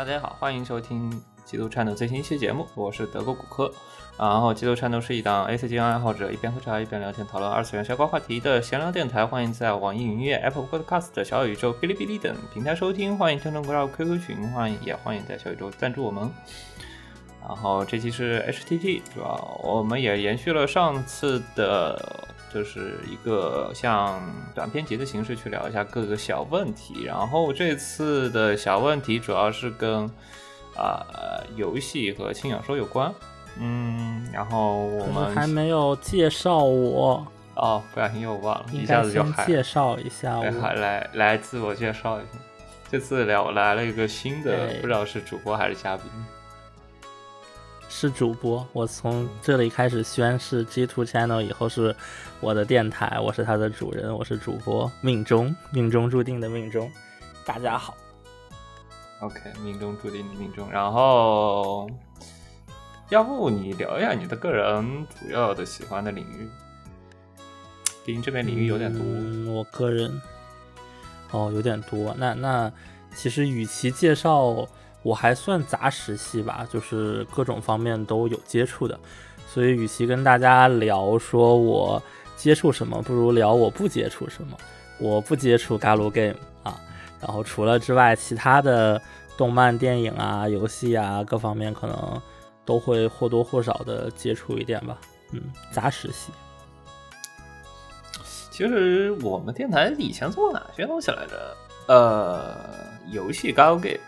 大家好，欢迎收听《基督颤抖最新一期节目，我是德国骨科。然后，《基督颤抖是一档 A C G N 爱好者一边喝茶一边聊天讨论二次元相关话题的闲聊电台。欢迎在网易云音乐、Apple Podcast、小宇宙、哔哩哔哩等平台收听。欢迎听众加入 QQ 群，欢迎也欢迎在小宇宙赞助我们。然后这期是 H T T，主要我们也延续了上次的。就是一个像短篇集的形式去聊一下各个小问题，然后这次的小问题主要是跟啊游戏和轻小说有关，嗯，然后我们还没有介绍我。哦，不小心又忘了，一下子就介绍一下我，来来自我介绍一下，这次聊来了一个新的，不知道是主播还是嘉宾。是主播，我从这里开始宣誓，G Two Channel 以后是我的电台，我是它的主人，我是主播，命中命中注定的命中。大家好，OK，命中注定的命中。然后，要不你聊一下你的个人主要的喜欢的领域？毕竟这边领域有点多。嗯，我个人，哦，有点多。那那其实与其介绍。我还算杂食系吧，就是各种方面都有接触的，所以与其跟大家聊说我接触什么，不如聊我不接触什么。我不接触 galgame 啊，然后除了之外，其他的动漫、电影啊、游戏啊各方面可能都会或多或少的接触一点吧。嗯，杂食系。其实我们电台以前做哪些东西来着？呃，游戏 Galo Game。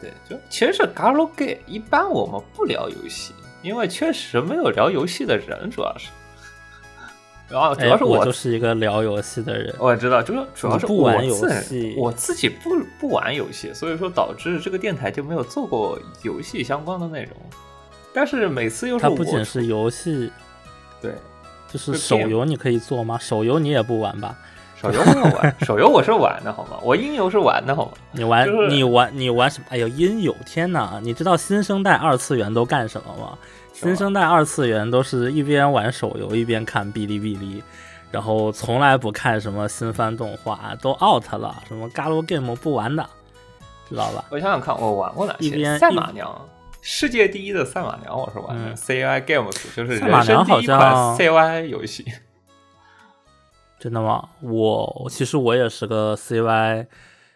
对，就其实是 Galo Gay，一般我们不聊游戏，因为确实没有聊游戏的人，主要是。然后主要是我就是一个聊游戏的人，我知道，就是主要是不玩游戏，我自己不不玩游戏，所以说导致这个电台就没有做过游戏相关的内容。但是每次又是它不仅是游戏，对，就是手游你可以做吗？手游你也不玩吧？手游没有玩，手游我是玩的好吗？我音游是玩的好吗？你玩你玩你玩什么？哎呦，音游！天哪！你知道新生代二次元都干什么吗？新生代二次元都是一边玩手游一边看哔哩哔哩，然后从来不看什么新番动画，都 out 了。什么 Galgame 不玩的，知道吧？我想想看，我玩过哪些？赛马娘，世界第一的赛马娘，我是玩的。CY Games 就是赛马娘好像 CY 游戏。真的吗？我其实我也是个 CY，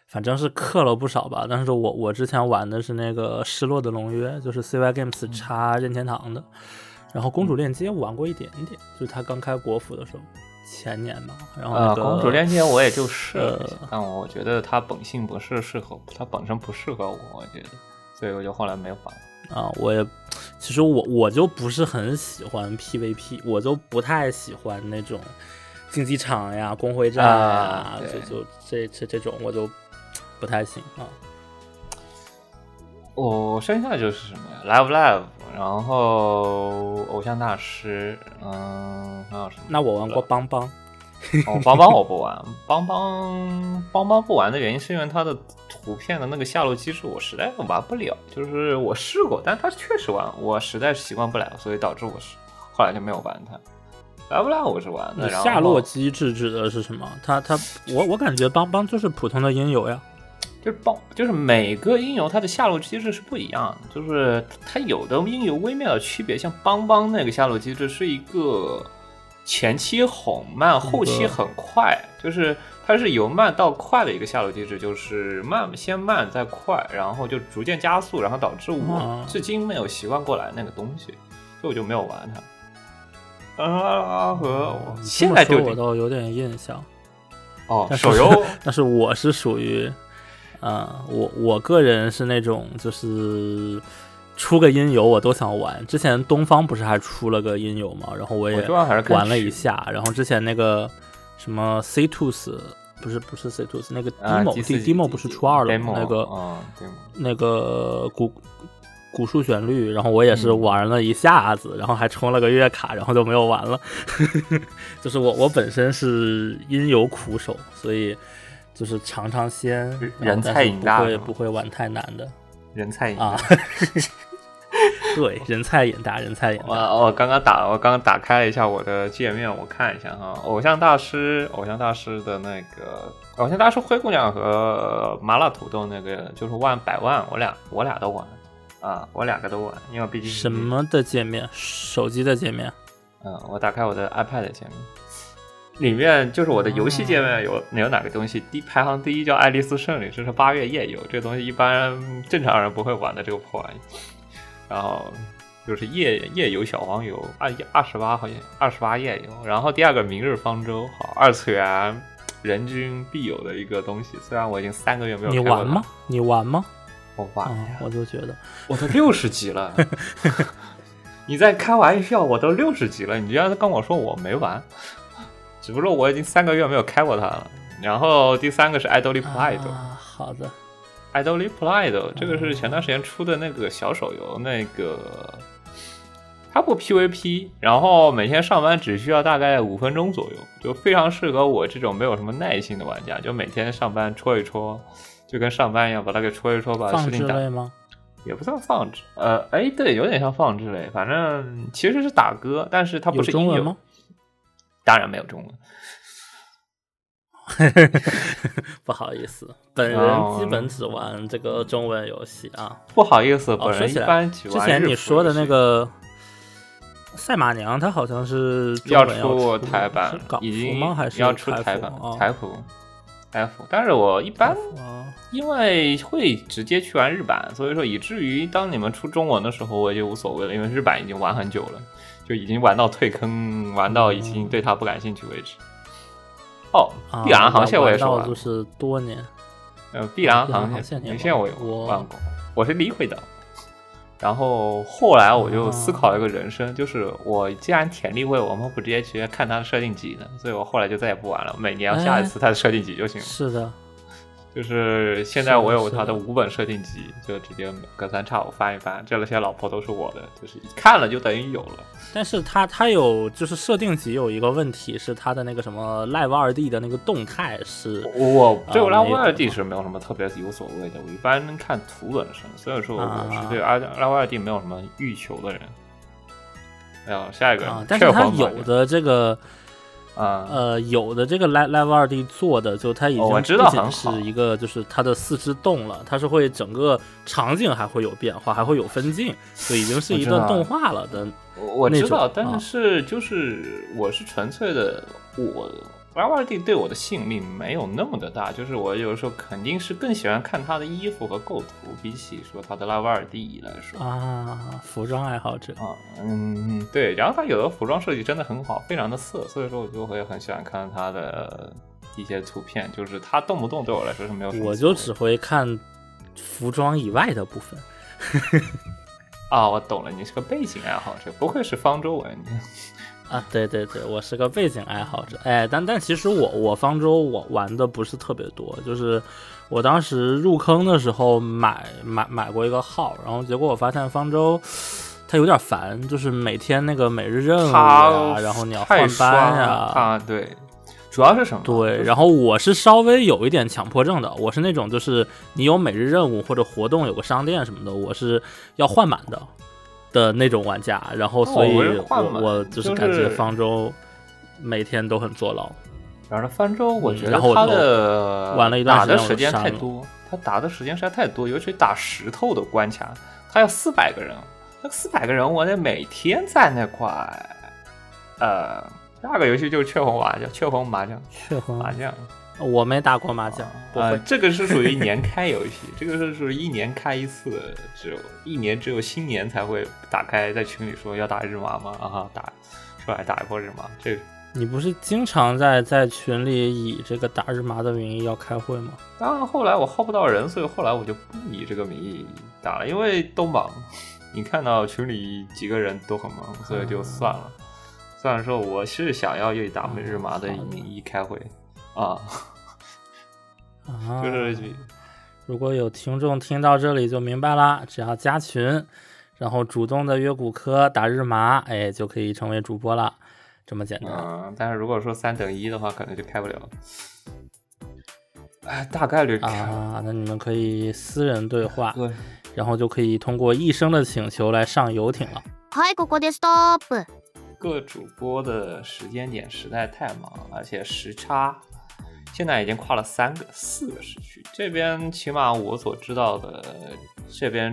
反正是氪了不少吧。但是我我之前玩的是那个失落的龙约，就是 CY Games 插任天堂的。然后公主链接我玩过一点点，就是它刚开国服的时候，前年吧。然后公主链接我也就试了，但我觉得它本性不是适合，它本身不适合我，我觉得，所以我就后来没有玩。啊，我也，其实我我就不是很喜欢 PVP，我就不太喜欢那种。竞技场呀，公会战啊，就就这这这种我就不太行啊。我剩下就是什么呀，Live Live，然后偶像大师，嗯，还有什么？那我玩过邦邦，哦，邦邦我不玩，邦邦邦邦不玩的原因是因为它的图片的那个下落机制我实在玩不了，就是我试过，但它确实玩，我实在是习惯不了，所以导致我是后来就没有玩它。来不来我是玩的。下落机制指的是什么？它它我我感觉邦邦就是普通的音游呀，就是邦就是每个音游它的下落机制是不一样的，就是它有的音游微妙的区别，像邦邦那个下落机制是一个前期很慢，后期很快，就是它是由慢到快的一个下落机制，就是慢先慢再快，然后就逐渐加速，然后导致我至今没有习惯过来那个东西，所以我就没有玩它。啊和现在我倒有点印象哦，手游，但是我是属于，啊，我我个人是那种就是出个音游我都想玩。之前东方不是还出了个音游嘛，然后我也玩了一下。然后之前那个什么 C two S 不是不是 C two S 那个 demo demo 不是初二了吗？那个那个古。古树旋律，然后我也是玩了一下子，然后还充了个月卡，然后就没有玩了。就是我我本身是音游苦手，所以就是尝尝鲜，人菜瘾大，不会不会玩太难的。人菜瘾啊，对，人菜瘾大，人菜瘾大。我我刚刚打，我刚刚打开了一下我的界面，我看一下哈，偶像大师，偶像大师的那个，偶像大师灰姑娘和麻辣土豆那个，就是万百万，我俩我俩都玩啊，我两个都玩，因为毕竟什么的界面，手机的界面。嗯，我打开我的 iPad 界面，里面就是我的游戏界面有有哪个东西？第排行第一叫《爱丽丝圣女》，这是八月夜游，这东西一般正常人不会玩的这个破玩意。然后就是夜夜游小黄游，二二十八好像二十八夜游。然后第二个明日方舟，好二次元人均必有的一个东西。虽然我已经三个月没有你玩吗？你玩吗？我玩，我就觉得 我都六十级了。你在开玩笑？我都六十级了，你居然跟我说我没玩？只不过我已经三个月没有开过它了。然后第三个是爱豆力 Pride，好的，爱豆力 Pride 这个是前段时间出的那个小手游，那个它不 PVP，然后每天上班只需要大概五分钟左右，就非常适合我这种没有什么耐心的玩家，就每天上班戳一戳，就跟上班一样，把它给戳一戳，把事情打。吗？也不算放置，呃，哎，对，有点像放置类，反正其实是打歌，但是它不是中文吗？当然没有中文，不好意思，本人基本只玩这个中文游戏啊。不好意思，本人一般之前你说的那个赛马娘，它好像是要出台版，已经还是要出台版台服。F，但是我一般因为会直接去玩日版，所以说以至于当你们出中文的时候，我也就无所谓了，因为日版已经玩很久了，就已经玩到退坑，玩到已经对它不感兴趣为止。哦，碧蓝航线我也是玩，就是多年。呃，碧蓝航线，航线我玩过，我是理会的。然后后来我就思考了一个人生，就是我既然田力会，我们不直接直接看他的设定集呢？所以我后来就再也不玩了，每年要下一次他的设定集就行了。是的。就是现在我有他的五本设定集，就直接隔三差五翻一翻。这些老婆都是我的，就是看了就等于有了。但是他他有就是设定集有一个问题是他的那个什么 Live 二 D 的那个动态是，我对 Live 二 D 是没有什么特别有所谓的，我一般看图本身，所以说我是对 Live 二 D 没有什么欲求的人。哎呀，下一个，但是他有的这个。啊，呃，有的这个 Live Live 二 D 做的，就它已经不仅是一个，就是它的四肢动了，它是会整个场景还会有变化，还会有分镜，就已经是一段动画了的。我知道，但是就是我是纯粹的我。Live 二 D 对我的吸引力没有那么的大，就是我有时候肯定是更喜欢看他的衣服和构图，比起说他的 Live 二 D 来说啊，服装爱好者啊，嗯，对，然后他有的服装设计真的很好，非常的色，所以说我就会很喜欢看他的一些图片，就是他动不动对我来说是没有，我就只会看服装以外的部分。啊，我懂了，你是个背景爱好者，不愧是方舟文。啊，对对对，我是个背景爱好者，哎，但但其实我我方舟我玩的不是特别多，就是我当时入坑的时候买买买过一个号，然后结果我发现方舟它有点烦，就是每天那个每日任务呀，然后你要换班呀，啊对，主要是什么？对，然后我是稍微有一点强迫症的，我是那种就是你有每日任务或者活动有个商店什么的，我是要换满的。的那种玩家，然后所以我我就是感觉方舟每天都很坐牢。然后方舟，我觉得他的玩了一段打的时间太多，他打的时间实在太多，尤其打石头的关卡，他要四百个人，那四百个人我得每天在那块。呃，第二个游戏就是雀红麻将，雀红麻将，雀红麻将。我没打过麻将，啊，这个是属于年开游戏，这个是属于一年开一次，只有一年只有新年才会打开，在群里说要打日麻吗？啊，打出来打一波日麻。这你不是经常在在群里以这个打日麻的名义要开会吗？当然，后来我耗不到人，所以后来我就不以这个名义打了，因为都忙。你看到群里几个人都很忙，所以就算了。虽然说我是想要以打日麻的名义开会。啊，就是，如果有听众听到这里就明白了，只要加群，然后主动的约骨科打日麻，哎，就可以成为主播了，这么简单。嗯，但是如果说三等一的话，可能就开不了。哎，大概率啊，那你们可以私人对话。对， 然后就可以通过一生的请求来上游艇了。嗨，ここで stop。各主播的时间点实在太忙，而且时差 现在已经跨了三个、四个时区。这边起码我所知道的，这边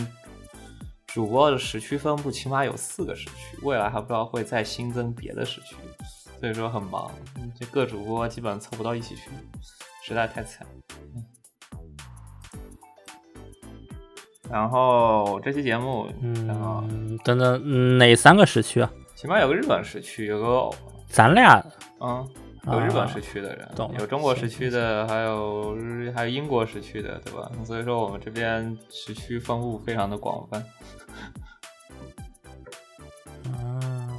主播的时区分布起码有四个时区，未来还不知道会再新增别的时区，所以说很忙。这各主播基本凑不到一起去，实在太惨。然后这期节目，嗯，等等，哪三个时区啊？起码有个日本时区，有个咱俩，嗯，有日本时区的人，有中国时区的，还有还有英国时区的，对吧？所以说我们这边时区分布非常的广泛。啊，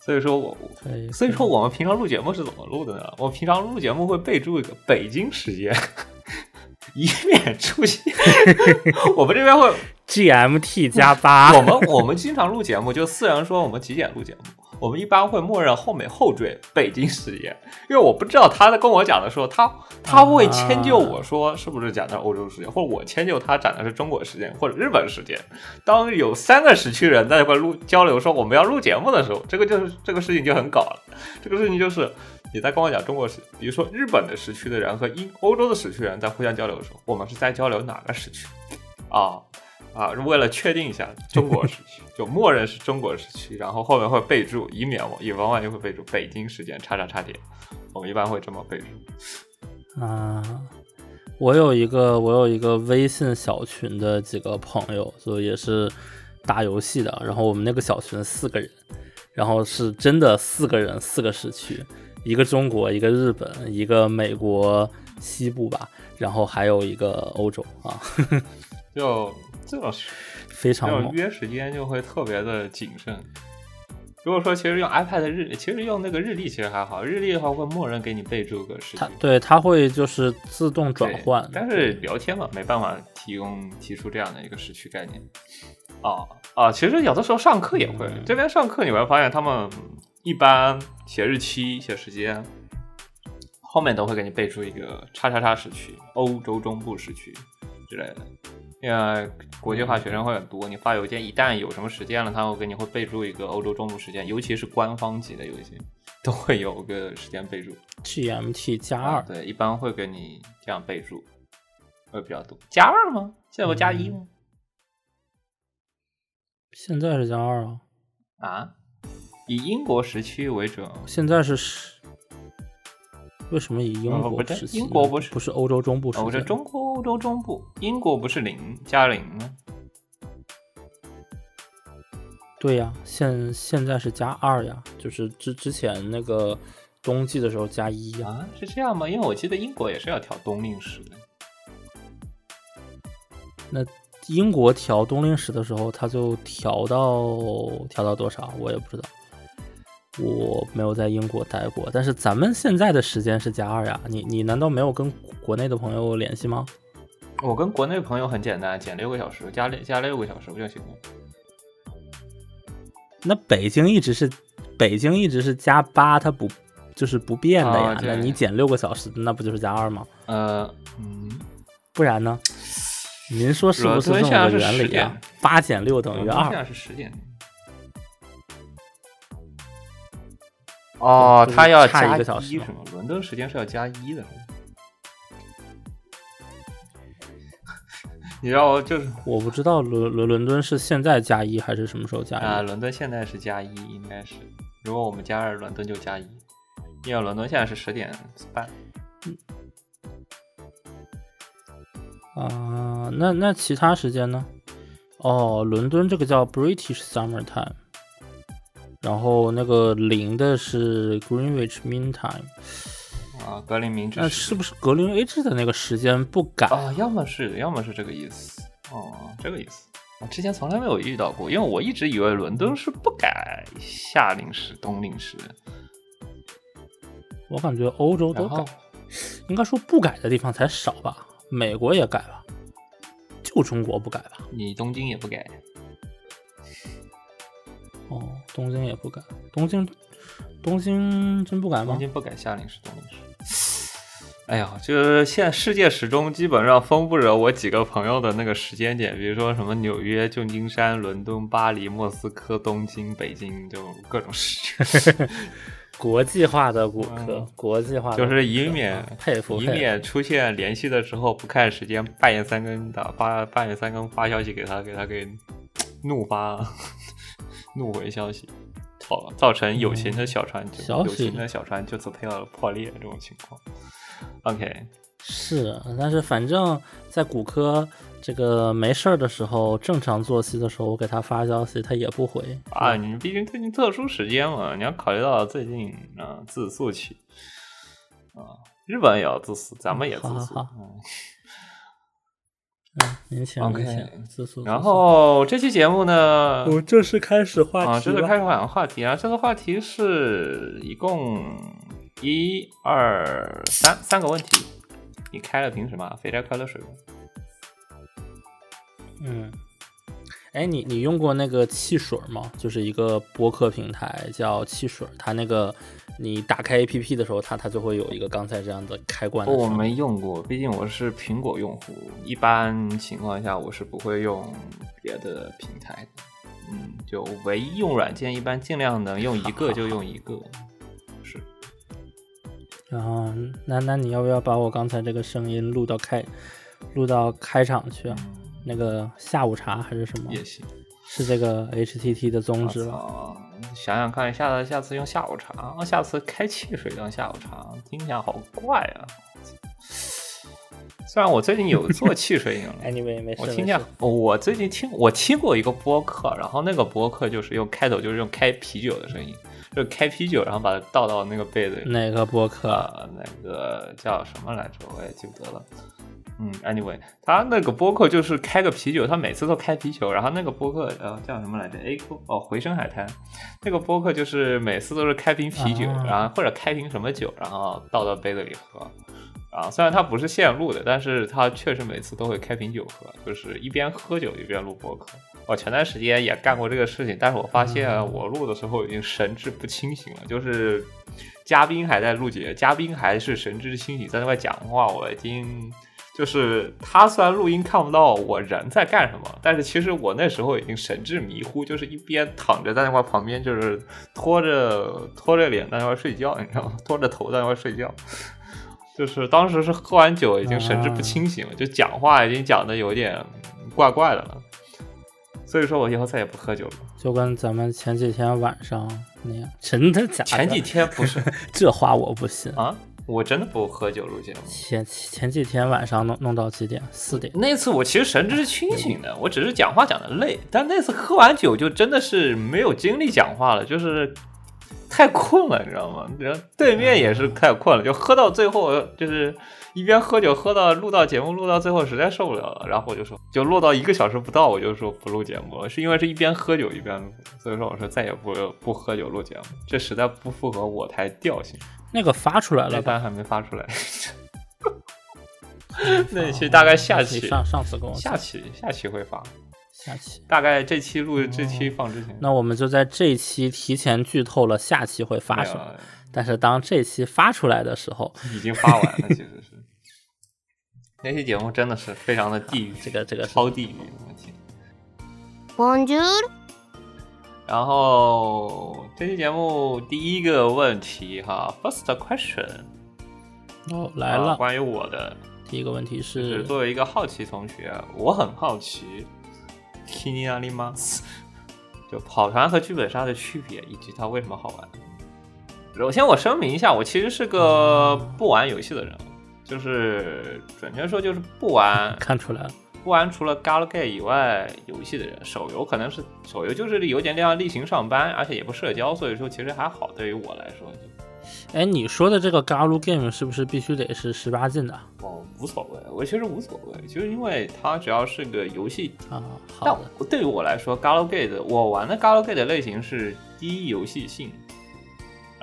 所以说我，所以说我们平常录节目是怎么录的呢？我平常录节目会备注一个北京时间。以免出现，我们这边会 GMT 加八。我们我们经常录节目，就四人说我们几点录节目，我们一般会默认后面后缀北京时间，因为我不知道他在跟我讲的时候，他他会迁就我说是不是讲的欧洲时间，或者我迁就他讲的是中国时间或者日本时间。当有三个时区人在一块录交流说我们要录节目的时候，这个就是这个事情就很搞了。这个事情就是。你在跟我讲中国时，比如说日本的时区的人和英欧洲的时区人在互相交流的时候，我们是在交流哪个时区？啊啊，为了确定一下中国时区，就默认是中国时区，然后后面会备注，以免我以防万一会备注北京时间叉叉叉点，我们一般会这么备注。啊，我有一个我有一个微信小群的几个朋友，就也是打游戏的，然后我们那个小群四个人，然后是真的四个人四个时区。一个中国，一个日本，一个美国西部吧，然后还有一个欧洲啊，就这是非常约时间就会特别的谨慎。如果说其实用 iPad 日，其实用那个日历其实还好，日历的话会默认给你备注个时间，对，它会就是自动转换。但是聊天嘛，没办法提供提出这样的一个时区概念。哦啊，其实有的时候上课也会，这边上课你会发现他们。一般写日期、写时间，后面都会给你备注一个叉叉叉时区、欧洲中部时区之类的。因为国际化学生会很多，你发邮件一旦有什么时间了，他会给你会备注一个欧洲中部时间，尤其是官方级的邮件都会有个时间备注，GMT 加二。对，一般会给你这样备注，会比较多。加二吗？现在不加一吗？现在是加二啊。啊？以英国时区为准，现在是十。为什么以英国时区？英国不是不是欧洲中部是中国欧洲中部，英国不是零加零吗？对呀，现现在是加二呀，就是之之前那个冬季的时候加一啊，是这样吗？因为我记得英国也是要调冬令时的。那。英国调冬令时的时候，它就调到调到多少，我也不知道。我没有在英国待过，但是咱们现在的时间是加二呀。你你难道没有跟国内的朋友联系吗？我跟国内朋友很简单，减六个小时，加六加六个小时不就行了？那北京一直是北京一直是加八，它不就是不变的呀？那你减六个小时，那不就是加二吗？呃嗯，不然呢？您说是不是这么个原理啊？八减六等于二。是十点。哦，他要加一个小时是吗？伦敦时间是要加一的。你知道，就是我不知道伦伦伦敦是现在加一还是什么时候加一啊？伦敦现在是加一，应该是。如果我们加二，伦敦就加一，因为伦敦现在是十点半。啊，那那其他时间呢？哦，伦敦这个叫 British Summer Time，然后那个零的是 Greenwich Mean Time。啊，格林明治。那是不是格林威治的那个时间不改啊？要么是，要么是这个意思。哦，这个意思。我之前从来没有遇到过，因为我一直以为伦敦是不改夏令时、冬令时。我感觉欧洲都改，应该说不改的地方才少吧。美国也改了，就中国不改吧？你东京也不改？哦，东京也不敢，东京东京真不敢吗？东京不敢夏令时、冬令时。哎呀，就是现在世界时钟基本上分布着我几个朋友的那个时间点，比如说什么纽约、旧金山、伦敦、巴黎、莫斯科、东京、北京，就各种时间。国际化的骨科，国际化就是以免佩服，以免出现联系的时候不看时间，半夜三更的发半夜三更发消息给他，给他给 怒发怒回消息。好了，造成友情的小船，友情的小船就此破了破裂这种情况。OK，是，但是反正在骨科这个没事儿的时候，正常作息的时候，我给他发消息，他也不回啊。你毕竟最近特殊时间嘛，你要考虑到最近啊自诉期啊，日本也要自诉，咱们也自诉。嗯，年轻年轻，自诉。然后这期节目呢，我正式开始话题啊，正式开始讲话题啊。这个话题是一共一二三三个问题。你开了瓶什么？肥宅快乐水吗？嗯，哎，你你用过那个汽水吗？就是一个播客平台叫汽水，它那个。你打开 A P P 的时候，它它就会有一个刚才这样的开关。我没用过，毕竟我是苹果用户，一般情况下我是不会用别的平台的。嗯，就唯一用软件，一般尽量能用一个 就用一个。是。啊，那那你要不要把我刚才这个声音录到开，录到开场去啊？那个下午茶还是什么？也行。是这个 H T T 的宗旨吧？想想看，下次下次用下午茶，下次开汽水当下午茶，听起来好怪啊！虽然我最近有 做汽水饮了，Anyway，没事。我听见，我最近听我听过一个播客，然后那个播客就是用开头就是用开啤酒的声音，就开啤酒，然后把它倒到那个杯子里。哪个播客？那个叫什么来着？我也记不得了。嗯，anyway，他那个播客就是开个啤酒，他每次都开啤酒，然后那个播客呃叫什么来着？A Q 哦，回声海滩，那个播客就是每次都是开瓶啤酒，然后或者开瓶什么酒，然后倒到杯子里喝。啊，虽然他不是现录的，但是他确实每次都会开瓶酒喝，就是一边喝酒一边录播客。我前段时间也干过这个事情，但是我发现我录的时候已经神志不清醒了，就是嘉宾还在录节，嘉宾还是神志清醒在那块讲话，我已经。就是他虽然录音看不到我人在干什么，但是其实我那时候已经神志迷糊，就是一边躺着在那块旁边，就是拖着拖着脸在那块睡觉，你知道吗？拖着头在那块睡觉。就是当时是喝完酒，已经神志不清醒了，就讲话已经讲的有点怪怪的了。所以说我以后再也不喝酒了，就跟咱们前几天晚上那样。真的假？的？前几天不是 这话我不信啊。我真的不喝酒录节目。前前几天晚上弄弄到几点？四点。那次我其实神志是清醒的，我只是讲话讲的累。但那次喝完酒就真的是没有精力讲话了，就是太困了，你知道吗？然后对面也是太困了，就喝到最后就是一边喝酒喝到录到节目录到最后实在受不了了，然后我就说就录到一个小时不到我就说不录节目了，是因为是一边喝酒一边录，所以说我说再也不不喝酒录节目，这实在不符合我台调性。那个发出来了，但还没发出来。那期大概下期上上次跟我下期下期会发，下期大概这期录这期放之前，那我们就在这期提前剧透了下期会发什么。但是当这期发出来的时候，已经发完了，其实是 那期节目真的是非常的地狱，这个这个超地狱，我天。Bonjour。然后这期节目第一个问题哈，first question，哦来了，关于我的第一个问题是，作为一个好奇同学，我很好奇，Kini Alimas，就跑团和剧本杀的区别以及它为什么好玩。首先我声明一下，我其实是个不玩游戏的人，就是准确说就是不玩，看出来了。不玩除了 Galgame 以外游戏的人，手游可能是手游就是有点像例行上班，而且也不社交，所以说其实还好。对于我来说，哎，你说的这个 Galgame 是不是必须得是十八禁的？哦，无所谓，我其实无所谓，就是因为它只要是个游戏啊。好但对于我来说，Galgame 我玩的 Galgame 的类型是低游戏性。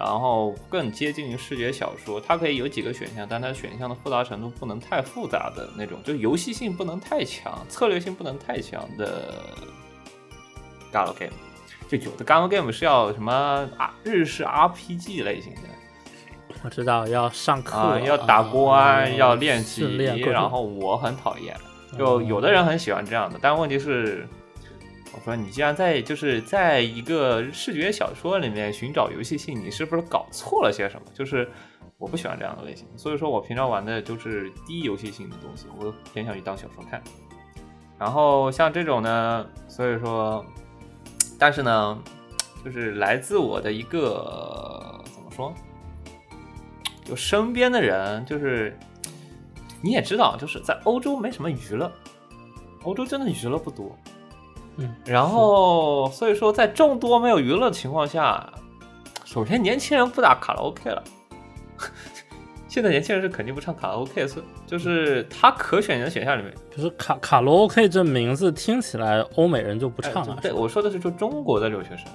然后更接近于视觉小说，它可以有几个选项，但它选项的复杂程度不能太复杂的那种，就游戏性不能太强，策略性不能太强的 galgame。就有的 galgame 是要什么啊日式 RPG 类型的，我知道要上课，要打关，要练习，然后我很讨厌。就有的人很喜欢这样的，但问题是，我说你既然在就是在一个视觉小说里面寻找游戏性，你是不是搞错了些什么？就是我不喜欢这样的类型，所以说我平常玩的就是低游戏性的东西，我偏向于当小说看。然后像这种呢，所以说，但是呢，就是来自我的一个怎么说？就身边的人，就是你也知道，就是在欧洲没什么娱乐，欧洲真的娱乐不多。嗯，然后所以说，在众多没有娱乐的情况下，首先年轻人不打卡拉 OK 了。现在年轻人是肯定不唱卡拉 OK，是就是他可选的选项里面，就是卡卡拉 OK 这名字听起来欧美人就不唱了。对，我说的是就中国的留学生。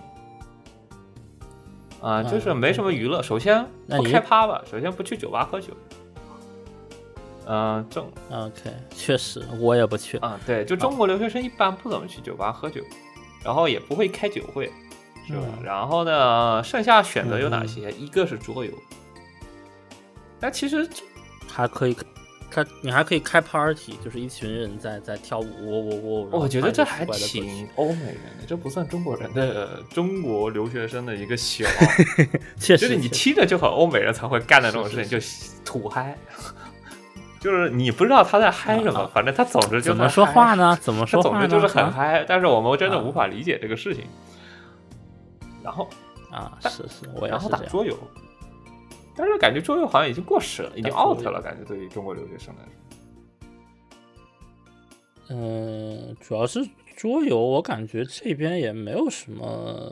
啊，就是没什么娱乐。首先不开趴吧，首先不去酒吧喝酒。嗯，正 OK，确实我也不去。啊，对，就中国留学生一般不怎么去酒吧喝酒，然后也不会开酒会，是吧？然后呢，剩下选择有哪些？一个是桌游，但其实还可以。开，你还可以开 party，就是一群人在在跳舞，我我我，我觉得这还挺欧美人的，这不算中国人的中国留学生的一个喜好，确实，就是你听着就很欧美人才会干的那种事情，就土嗨，就是你不知道他在嗨什么，反正他总是就怎么说话呢？怎么说话呢？总之就是很嗨，但是我们真的无法理解这个事情。然后啊，是是，我然后打桌游。但是感觉桌游好像已经过时了，已经 out 了。感觉对于中国留学生来说，嗯，主要是桌游，我感觉这边也没有什么。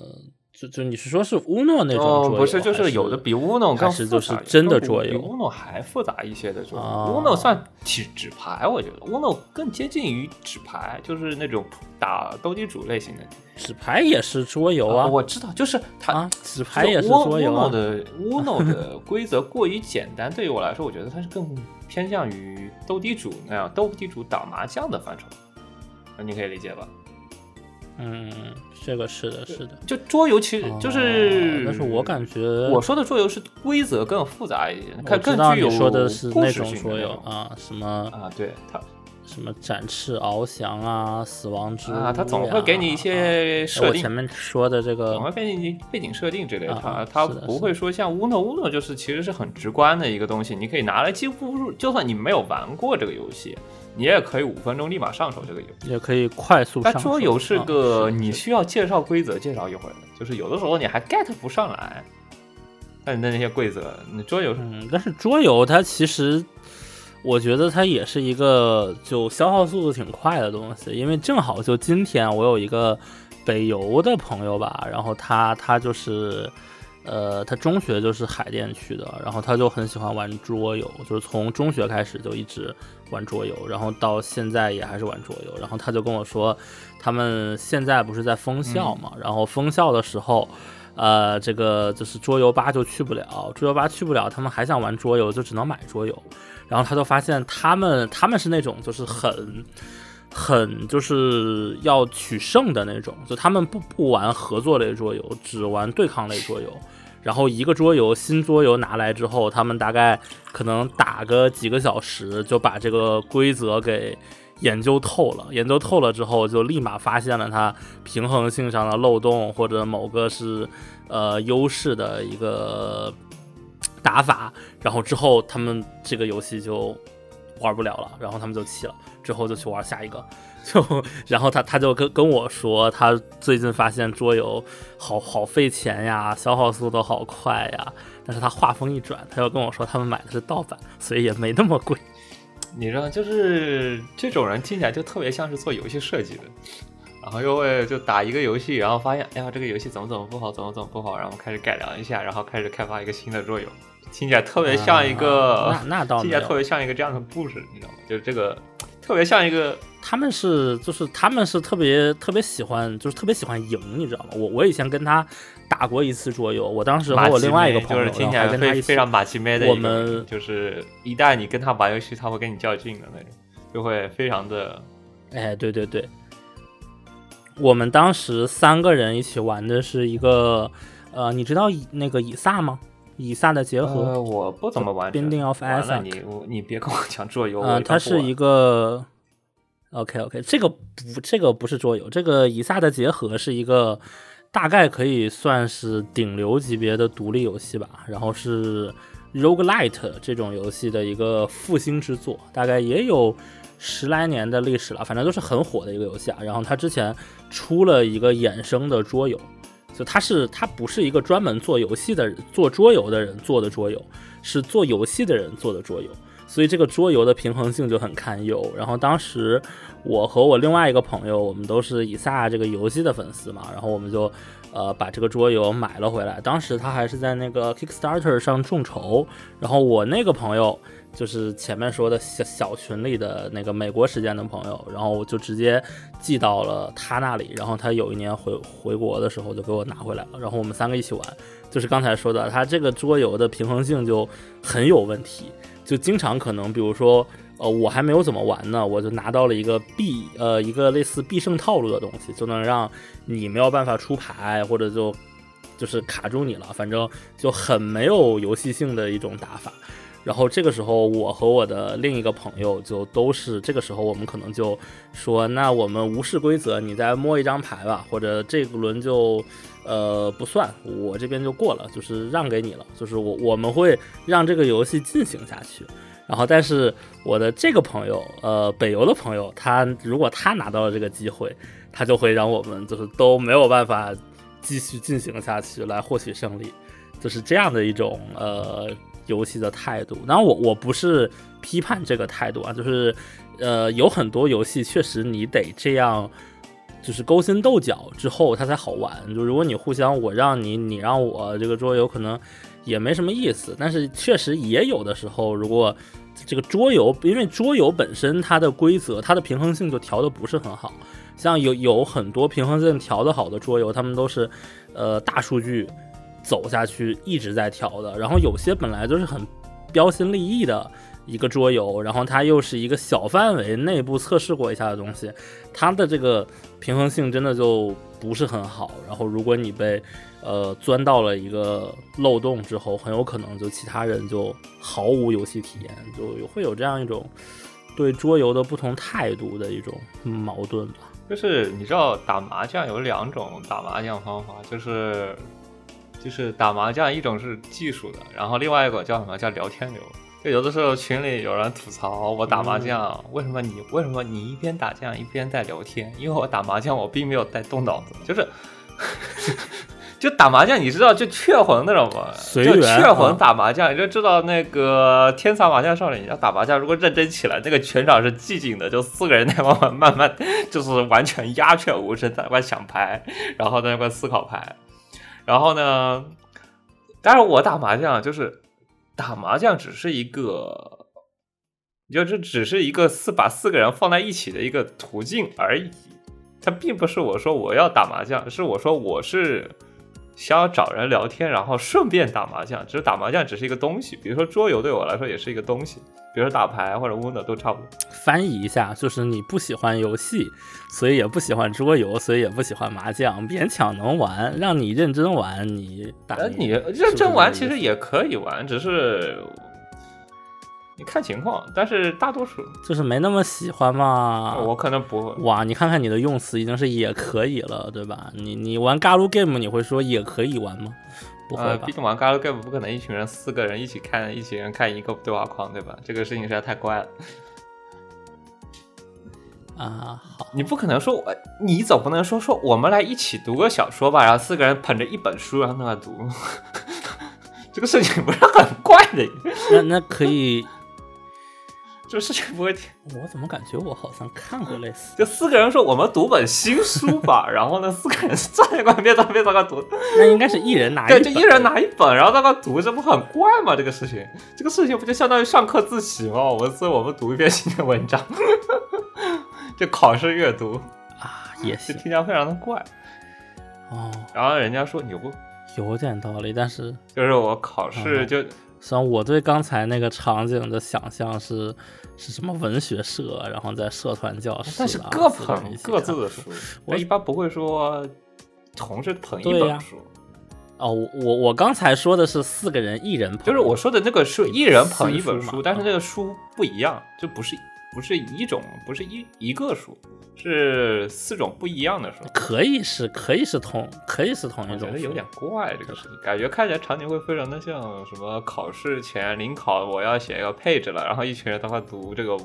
就就你是说是 Uno 那种桌游？不是，就是有的比 Uno 更复杂，真的桌游比 Uno 还复杂一些的桌游。Uno 算纸纸牌，我觉得 Uno 更接近于纸牌，就是那种打斗地主类型的。纸牌也是桌游啊，我知道，就是它纸牌也是桌游。Uno 的 Uno 的规则过于简单，对于我来说，我觉得它是更偏向于斗地主那样斗地主打麻将的范畴。那你可以理解吧？嗯，这个是的，是的。就桌游其实就是，但是我感觉我说的桌游是规则更复杂一点，更更具有说的是那种桌游啊，什么啊，对它什么展翅翱翔啊，死亡之啊，它总会给你一些设定。前面说的这个总会给你背景设定之类的，它它不会说像乌诺乌诺，就是其实是很直观的一个东西，你可以拿来几乎就算你没有玩过这个游戏。你也可以五分钟立马上手这个游戏，也可以快速。但桌游是个你需要介绍规则介绍一会儿的，就是有的时候你还 get 不上来。那你的那些规则，你桌游是，嗯，但是桌游它其实，我觉得它也是一个就消耗速度挺快的东西，因为正好就今天我有一个北邮的朋友吧，然后他他就是。呃，他中学就是海淀区的，然后他就很喜欢玩桌游，就是从中学开始就一直玩桌游，然后到现在也还是玩桌游。然后他就跟我说，他们现在不是在封校嘛，然后封校的时候，呃，这个就是桌游吧就去不了，桌游吧去不了，他们还想玩桌游，就只能买桌游。然后他就发现他们他们是那种就是很很就是要取胜的那种，就他们不不玩合作类桌游，只玩对抗类桌游。然后一个桌游新桌游拿来之后，他们大概可能打个几个小时就把这个规则给研究透了。研究透了之后，就立马发现了它平衡性上的漏洞，或者某个是呃优势的一个打法。然后之后他们这个游戏就玩不了了，然后他们就弃了，之后就去玩下一个。就，然后他他就跟跟我说，他最近发现桌游好好费钱呀，消耗速度好快呀。但是他话锋一转，他又跟我说，他们买的是盗版，所以也没那么贵。你知道，就是这种人听起来就特别像是做游戏设计的，然后又会就打一个游戏，然后发现，哎呀，这个游戏怎么怎么不好，怎么怎么不好，然后开始改良一下，然后开始开发一个新的桌游，听起来特别像一个，那那倒听起来特别像一个这样的故事，你知道吗？就是这个。特别像一个，他们是就是他们是特别特别喜欢，就是特别喜欢赢，你知道吗？我我以前跟他打过一次桌游，我当时和我另外一个朋友，就是听起来非非常马奇妹的，我们就是一旦你跟他玩游戏，他会跟你较劲的那种，就会非常的，哎，对对对，我们当时三个人一起玩的是一个，呃，你知道以那个以撒吗？以撒的结合，我不怎么玩。Binding of Isaac，你你别跟我讲桌游。嗯，它是一个。OK OK，这个不这个不是桌游，这个以撒的结合是一个大概可以算是顶流级别的独立游戏吧。然后是 Roguelite 这种游戏的一个复兴之作，大概也有十来年的历史了，反正都是很火的一个游戏啊。然后它之前出了一个衍生的桌游。就它是它不是一个专门做游戏的做桌游的人做的桌游，是做游戏的人做的桌游，所以这个桌游的平衡性就很堪忧。然后当时我和我另外一个朋友，我们都是以撒这个游戏的粉丝嘛，然后我们就呃把这个桌游买了回来。当时他还是在那个 Kickstarter 上众筹，然后我那个朋友。就是前面说的小小群里的那个美国时间的朋友，然后我就直接寄到了他那里，然后他有一年回回国的时候就给我拿回来了，然后我们三个一起玩。就是刚才说的，他这个桌游的平衡性就很有问题，就经常可能，比如说，呃，我还没有怎么玩呢，我就拿到了一个必呃一个类似必胜套路的东西，就能让你没有办法出牌，或者就就是卡住你了，反正就很没有游戏性的一种打法。然后这个时候，我和我的另一个朋友就都是这个时候，我们可能就说，那我们无视规则，你再摸一张牌吧，或者这个轮就，呃，不算，我这边就过了，就是让给你了，就是我我们会让这个游戏进行下去。然后，但是我的这个朋友，呃，北游的朋友，他如果他拿到了这个机会，他就会让我们就是都没有办法继续进行下去来获取胜利，就是这样的一种呃。游戏的态度，然后我我不是批判这个态度啊，就是，呃，有很多游戏确实你得这样，就是勾心斗角之后它才好玩。就如果你互相我让你，你让我，这个桌游可能也没什么意思。但是确实也有的时候，如果这个桌游，因为桌游本身它的规则，它的平衡性就调的不是很好。像有有很多平衡性调的好的桌游，他们都是，呃，大数据。走下去一直在调的，然后有些本来就是很标新立异的一个桌游，然后它又是一个小范围内部测试过一下的东西，它的这个平衡性真的就不是很好。然后如果你被呃钻到了一个漏洞之后，很有可能就其他人就毫无游戏体验，就会有这样一种对桌游的不同态度的一种矛盾吧。就是你知道打麻将有两种打麻将方法，就是。就是打麻将，一种是技术的，然后另外一个叫什么叫聊天流。就有的时候群里有人吐槽我打麻将，为什么你为什么你一边打将一边在聊天？因为我打麻将我并没有在动脑子，就是 就打麻将，你知道就雀魂那种吗？就雀魂打麻将，你就知道那个天才麻将少年要打麻将，如果认真起来，那个全场是寂静的，就四个人在慢慢慢慢，就是完全鸦雀无声，在那块想牌，然后在那块思考牌。然后呢？当然，我打麻将就是打麻将，只是一个，就这只是一个四把四个人放在一起的一个途径而已。它并不是我说我要打麻将，是我说我是。想要找人聊天，然后顺便打麻将。只是打麻将只是一个东西，比如说桌游对我来说也是一个东西，比如说打牌或者 Uno 都差不多。翻译一下，就是你不喜欢游戏，所以也不喜欢桌游，所以也不喜欢麻将，勉强能玩，让你认真玩，你打。你认真玩其实也可以玩，只是。你看情况，但是大多数就是没那么喜欢嘛。我可能不哇，你看看你的用词已经是也可以了，对吧？你你玩 Galo Game 你会说也可以玩吗？不会毕竟玩 Galo Game 不可能一群人四个人一起看，一群人看一个对话框，对吧？这个事情实在太怪了。啊，好，你不可能说我，你总不能说说我们来一起读个小说吧？然后四个人捧着一本书然后在那读，这个事情不是很怪的？那那可以。这事情不会听，我怎么感觉我好像看过类似？就四个人说我们读本新书吧，然后呢，四个人站在旁边，在边在那读。那应该是一人拿一对，就一人拿一本，然后在那读，这不很怪吗？这个事情，这个事情不就相当于上课自习吗？我们以我们读一遍新的文章，就考试阅读啊，也是，听起来非常的怪哦。然后人家说你不有点道理，但是就是我考试就。虽然我对刚才那个场景的想象是是什么文学社，然后在社团教室，但是各捧各自的书，我一般不会说同时捧一本书。哦，我我刚才说的是四个人一人捧，就是我说的那个是一人捧一本书，但是那个书不一样，就不是不是一种，不是一一个数，是四种不一样的数。可以是可以是同可以是同一种，觉得有点怪这个事情，感觉看起来场景会非常的像什么考试前临考我要写一个配置了，然后一群人都会读这个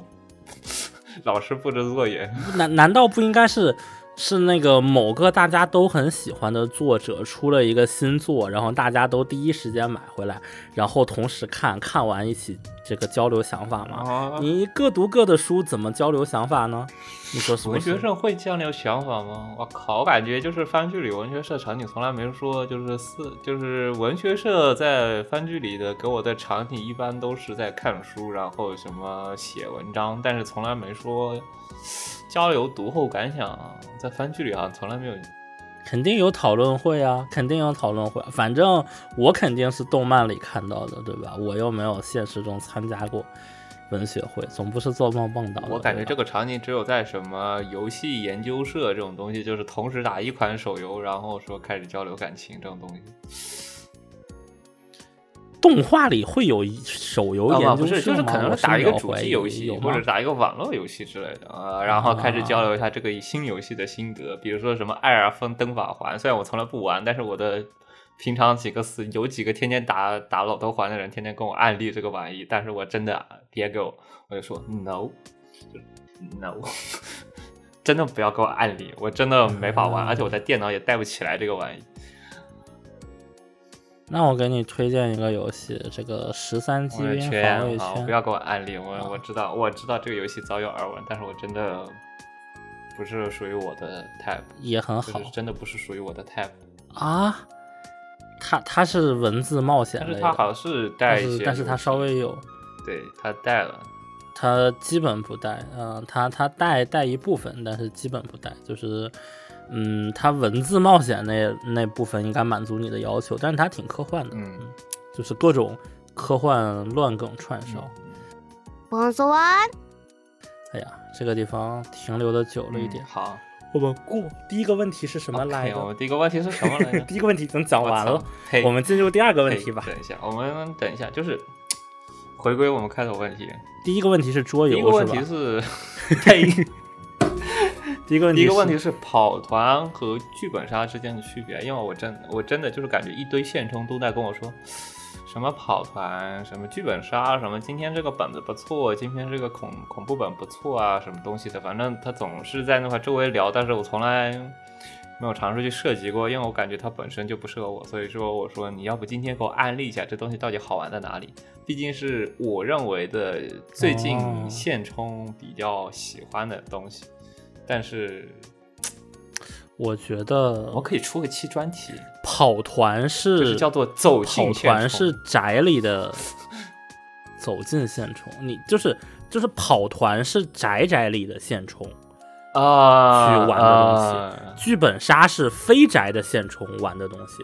老师布置作业。难难道不应该是？是那个某个大家都很喜欢的作者出了一个新作，然后大家都第一时间买回来，然后同时看看完一起这个交流想法吗？你各读各的书，怎么交流想法呢？你说文学社会交流想法吗？我靠，我感觉就是番剧里文学社场景从来没说，就是四就是文学社在番剧里的给我的场景一般都是在看书，然后什么写文章，但是从来没说。交流读后感想，在番剧里啊，从来没有。肯定有讨论会啊，肯定有讨论会。反正我肯定是动漫里看到的，对吧？我又没有现实中参加过文学会，总不是做梦梦到。我感觉这个场景只有在什么游戏研究社这种东西，就是同时打一款手游，然后说开始交流感情这种东西。动画里会有手游研究不是，就是可能打一个主机游戏，或者打一个网络游戏之类的啊，然后开始交流一下这个新游戏的心得，比如说什么《艾尔芬登法环》，虽然我从来不玩，但是我的平常几个死有几个天天打打老头环的人，天天跟我安利这个玩意，但是我真的别给我，我就说 no，就 no，真的不要给我安利，我真的没法玩，而且我在电脑也带不起来这个玩意。那我给你推荐一个游戏，这个十三机兵防卫圈。不要给我安利，我我知道，我知道这个游戏早有耳闻，但是我真的不是属于我的 type，也很好，真的不是属于我的 type 啊。它它是文字冒险类的，但是，它好像是带一些，但是它稍微有，对，它带了，它基本不带，嗯，它它带带一部分，但是基本不带，就是。嗯，它文字冒险那那部分应该满足你的要求，但是它挺科幻的，嗯，就是各种科幻乱梗串烧。王说完。哎呀，这个地方停留的久了一点。好，我们过。第一个问题是什么来着？第一个问题是什么来着？第一个问题已经讲完了，我们进入第二个问题吧。等一下，我们等一下，就是回归我们开头问题。第一个问题是桌游，第一个问题是 配。第一个问题第一个问题是跑团和剧本杀之间的区别，因为我真我真的就是感觉一堆现充都在跟我说，什么跑团，什么剧本杀，什么今天这个本子不错，今天这个恐恐怖本不错啊，什么东西的，反正他总是在那块周围聊，但是我从来没有尝试去涉及过，因为我感觉它本身就不适合我，所以说我说你要不今天给我安利一下这东西到底好玩在哪里，毕竟是我认为的最近现充比较喜欢的东西。但是，我觉得我可以出个期专题。跑团是叫做走跑团是宅里的走进现充，你就是就是跑团是宅宅里的现充啊，去玩的东西。剧本杀是非宅的现充玩的东西，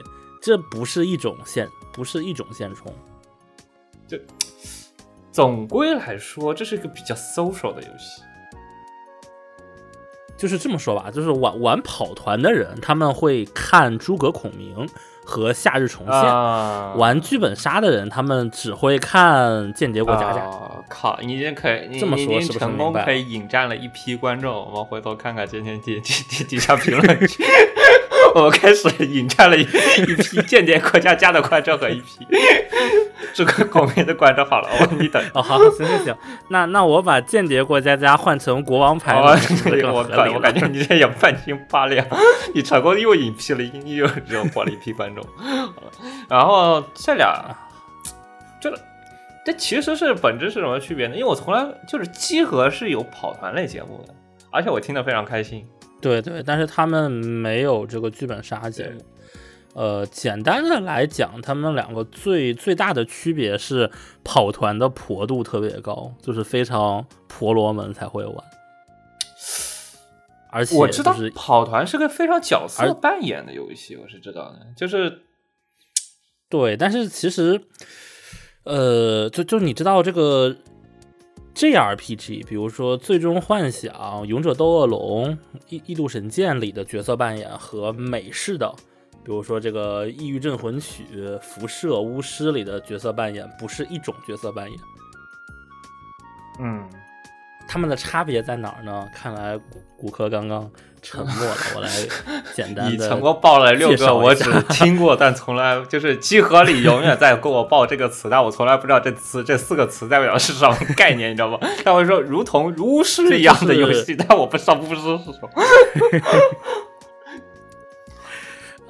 这不是一种线，不是一种现充。就总归来说，这是一个比较 social 的游戏。就是这么说吧，就是玩玩跑团的人，他们会看诸葛孔明和夏日重现；玩剧本杀的人，他们只会看间谍过家家。靠，你已经可以，这么说是不是成功可以引战了一批观众？我们回头看看今天底底底底下评论区，我们开始引战了一一批间谍过家家的观众和一批。这个公屏的观众好了，我你等哦，好，行行行，那那我把间谍过家家换成国王牌，我我感觉你这也半斤八两，你成功又引批了，又又火了一批观众。然后这俩，这这其实是本质是什么区别呢？因为我从来就是集合是有跑团类节目的，而且我听得非常开心。对对，但是他们没有这个剧本杀节目。呃，简单的来讲，他们两个最最大的区别是跑团的婆度特别高，就是非常婆罗门才会玩。而且我知道跑团是个非常角色扮演的游戏，我是知道的，就是对，但是其实，呃，就就你知道这个 JRPG，比如说《最终幻想》《勇者斗恶龙》《异异度神剑》里的角色扮演和美式的。比如说这个《异域镇魂曲》《辐射》《巫师》里的角色扮演不是一种角色扮演。嗯，他们的差别在哪儿呢？看来骨科刚刚沉默了，我来简单的。你成功报了六个，我只听过，但从来就是集合里永远在给我报这个词，但我从来不知道这词这四个词代表是什么概念，你知道吗？他会说如同巫师一样的游戏，但我不知道巫师是什么。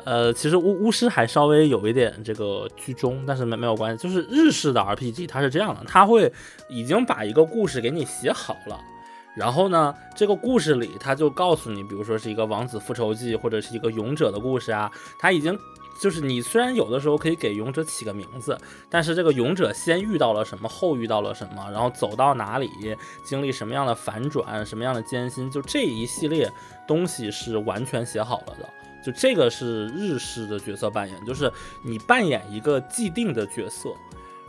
呃，其实巫巫师还稍微有一点这个居中，但是没没有关系。就是日式的 RPG，它是这样的，它会已经把一个故事给你写好了，然后呢，这个故事里他就告诉你，比如说是一个王子复仇记，或者是一个勇者的故事啊，他已经就是你虽然有的时候可以给勇者起个名字，但是这个勇者先遇到了什么，后遇到了什么，然后走到哪里，经历什么样的反转，什么样的艰辛，就这一系列东西是完全写好了的。就这个是日式的角色扮演，就是你扮演一个既定的角色，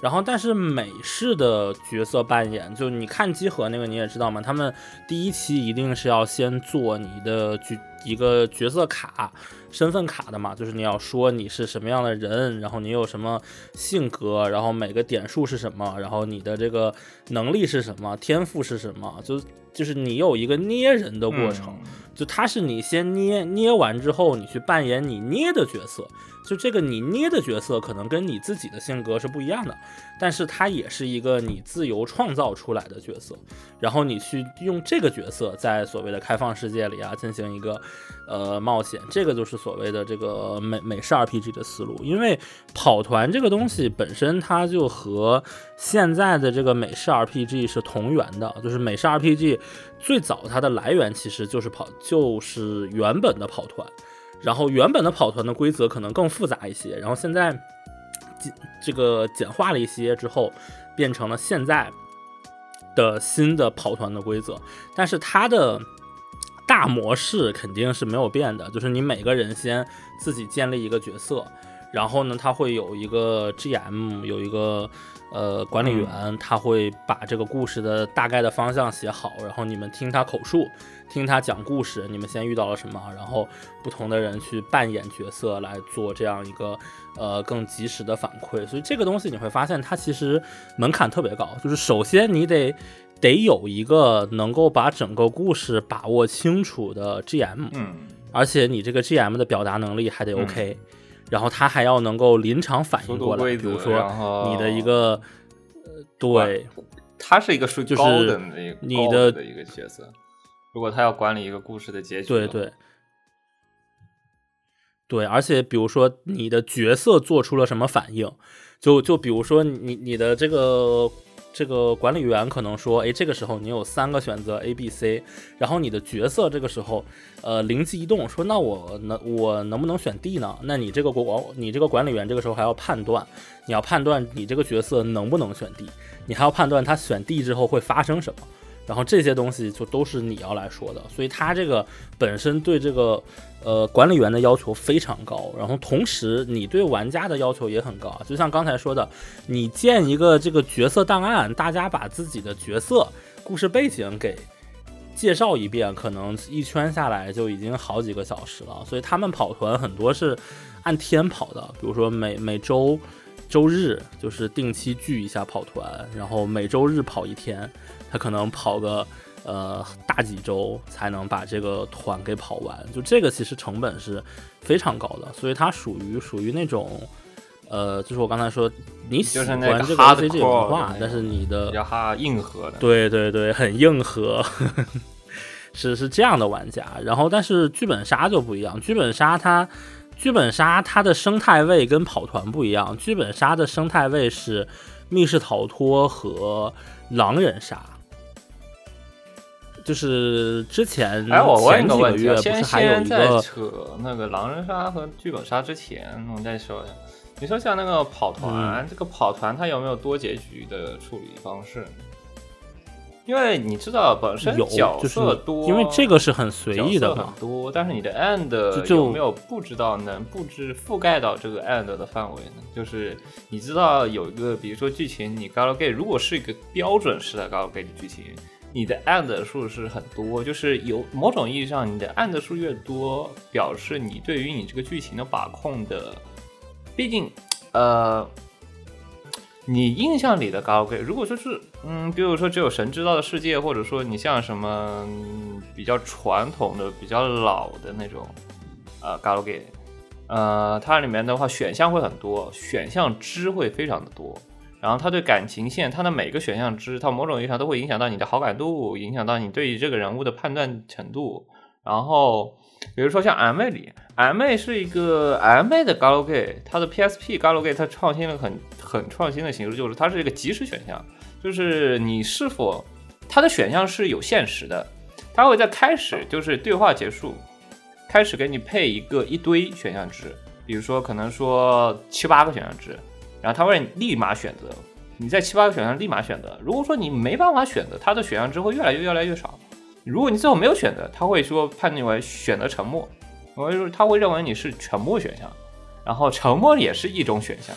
然后但是美式的角色扮演，就你看集合那个你也知道嘛，他们第一期一定是要先做你的角一个角色卡、身份卡的嘛，就是你要说你是什么样的人，然后你有什么性格，然后每个点数是什么，然后你的这个能力是什么，天赋是什么，就就是你有一个捏人的过程。就它是你先捏捏完之后，你去扮演你捏的角色。就这个你捏的角色可能跟你自己的性格是不一样的，但是它也是一个你自由创造出来的角色。然后你去用这个角色在所谓的开放世界里啊进行一个呃冒险，这个就是所谓的这个美美式 RPG 的思路。因为跑团这个东西本身它就和现在的这个美式 RPG 是同源的，就是美式 RPG 最早它的来源其实就是跑就是原本的跑团。然后原本的跑团的规则可能更复杂一些，然后现在简这个简化了一些之后，变成了现在的新的跑团的规则。但是它的大模式肯定是没有变的，就是你每个人先自己建立一个角色，然后呢，他会有一个 GM，有一个。呃，管理员他会把这个故事的大概的方向写好，然后你们听他口述，听他讲故事，你们先遇到了什么，然后不同的人去扮演角色来做这样一个呃更及时的反馈。所以这个东西你会发现它其实门槛特别高，就是首先你得得有一个能够把整个故事把握清楚的 GM，嗯，而且你这个 GM 的表达能力还得 OK。然后他还要能够临场反应过来，比如说你的一个，对，他是一个数据高等的那个你的的一个角色。如果他要管理一个故事的结局，对对对，而且比如说你的角色做出了什么反应，就就比如说你你的这个。这个管理员可能说：“哎，这个时候你有三个选择 A、B、C，然后你的角色这个时候，呃，灵机一动说，那我能我能不能选 D 呢？那你这个管你这个管理员这个时候还要判断，你要判断你这个角色能不能选 D，你还要判断他选 D 之后会发生什么。”然后这些东西就都是你要来说的，所以他这个本身对这个呃管理员的要求非常高，然后同时你对玩家的要求也很高，就像刚才说的，你建一个这个角色档案，大家把自己的角色故事背景给介绍一遍，可能一圈下来就已经好几个小时了，所以他们跑团很多是按天跑的，比如说每每周周日就是定期聚一下跑团，然后每周日跑一天。他可能跑个呃大几周才能把这个团给跑完，就这个其实成本是非常高的，所以它属于属于那种呃，就是我刚才说你喜欢这个 C G 文化，但是你的比较哈硬核的，对对对，很硬核，是是这样的玩家。然后但是剧本杀就不一样，剧本杀它剧本杀它的生态位跟跑团不一样，剧本杀的生态位是密室逃脱和狼人杀。就是之前哎，我问一个问题，先先在扯那个狼人杀和剧本杀之前，我们再说一下。你说像那个跑团，这个跑团它有没有多结局的处理方式？因为你知道本身角色多，因为这个是很随意的很。多，但是你的 end 有没有不知道能布置覆盖到这个 end 的范围呢？就是你知道有一个，比如说剧情，你 galgame 如果是一个标准式的 galgame 剧情。你的按的数是很多，就是有某种意义上，你的按的数越多，表示你对于你这个剧情的把控的，毕竟，呃，你印象里的高 K，如果说是，嗯，比如说只有神知道的世界，或者说你像什么比较传统的、比较老的那种，呃，高 K，呃，它里面的话选项会很多，选项值会非常的多。然后他对感情线，他的每个选项之，它某种意义上都会影响到你的好感度，影响到你对于这个人物的判断程度。然后，比如说像 M A 里，M A 是一个 M A 的 g a l g a y 它的 P S P g a l g a y 它创新了很很创新的形式，就是它是一个即时选项，就是你是否它的选项是有限时的，它会在开始就是对话结束，开始给你配一个一堆选项值，比如说可能说七八个选项值。然后他会立马选择，你在七八个选项立马选择。如果说你没办法选择，他的选项值会越来越越来越少。如果你最后没有选择，他会说判定为选择沉默，我就说他会认为你是沉默选项，然后沉默也是一种选项。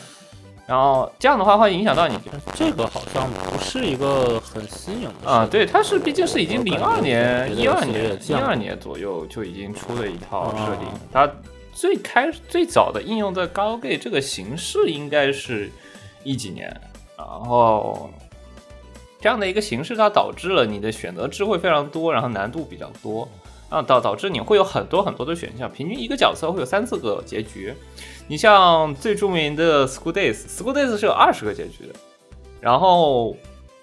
然后这样的话会影响到你。这个好像不是一个很新颖的啊，对，它是毕竟是已经零二年、一二年、一二年左右就已经出了一套设定，它。最开最早的应用在高 gay 这个形式应该是一几年，然后这样的一个形式，它导致了你的选择智慧非常多，然后难度比较多，啊导导致你会有很多很多的选项，平均一个角色会有三四个结局。你像最著名的 School Days，School Days 是有二十个结局的，然后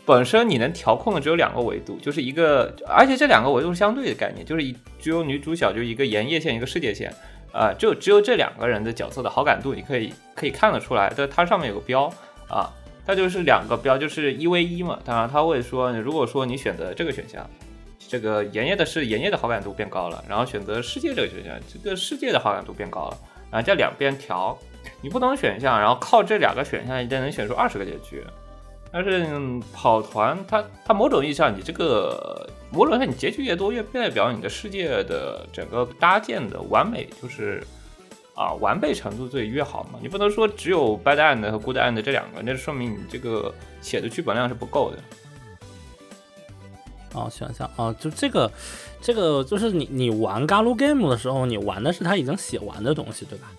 本身你能调控的只有两个维度，就是一个，而且这两个维度是相对的概念，就是一只有女主角就一个盐业线，一个世界线。啊，就只有这两个人的角色的好感度，你可以可以看得出来。这它上面有个标啊，它就是两个标，就是一 v 一嘛。当然，他会说，如果说你选择这个选项，这个盐业的是盐业的好感度变高了，然后选择世界这个选项，这个世界的好感度变高了，然后在两边调，你不同选项，然后靠这两个选项，你就能选出二十个结局。但是跑团，它它某种意义上，你这个某种意义上，你结局越多，越代表你的世界的整个搭建的完美，就是啊完备程度最越好嘛。你不能说只有 bad end 和 good end 这两个，那说明你这个写的剧本量是不够的。哦，想想啊，就这个这个就是你你玩 galgame 的时候，你玩的是他已经写完的东西，对吧？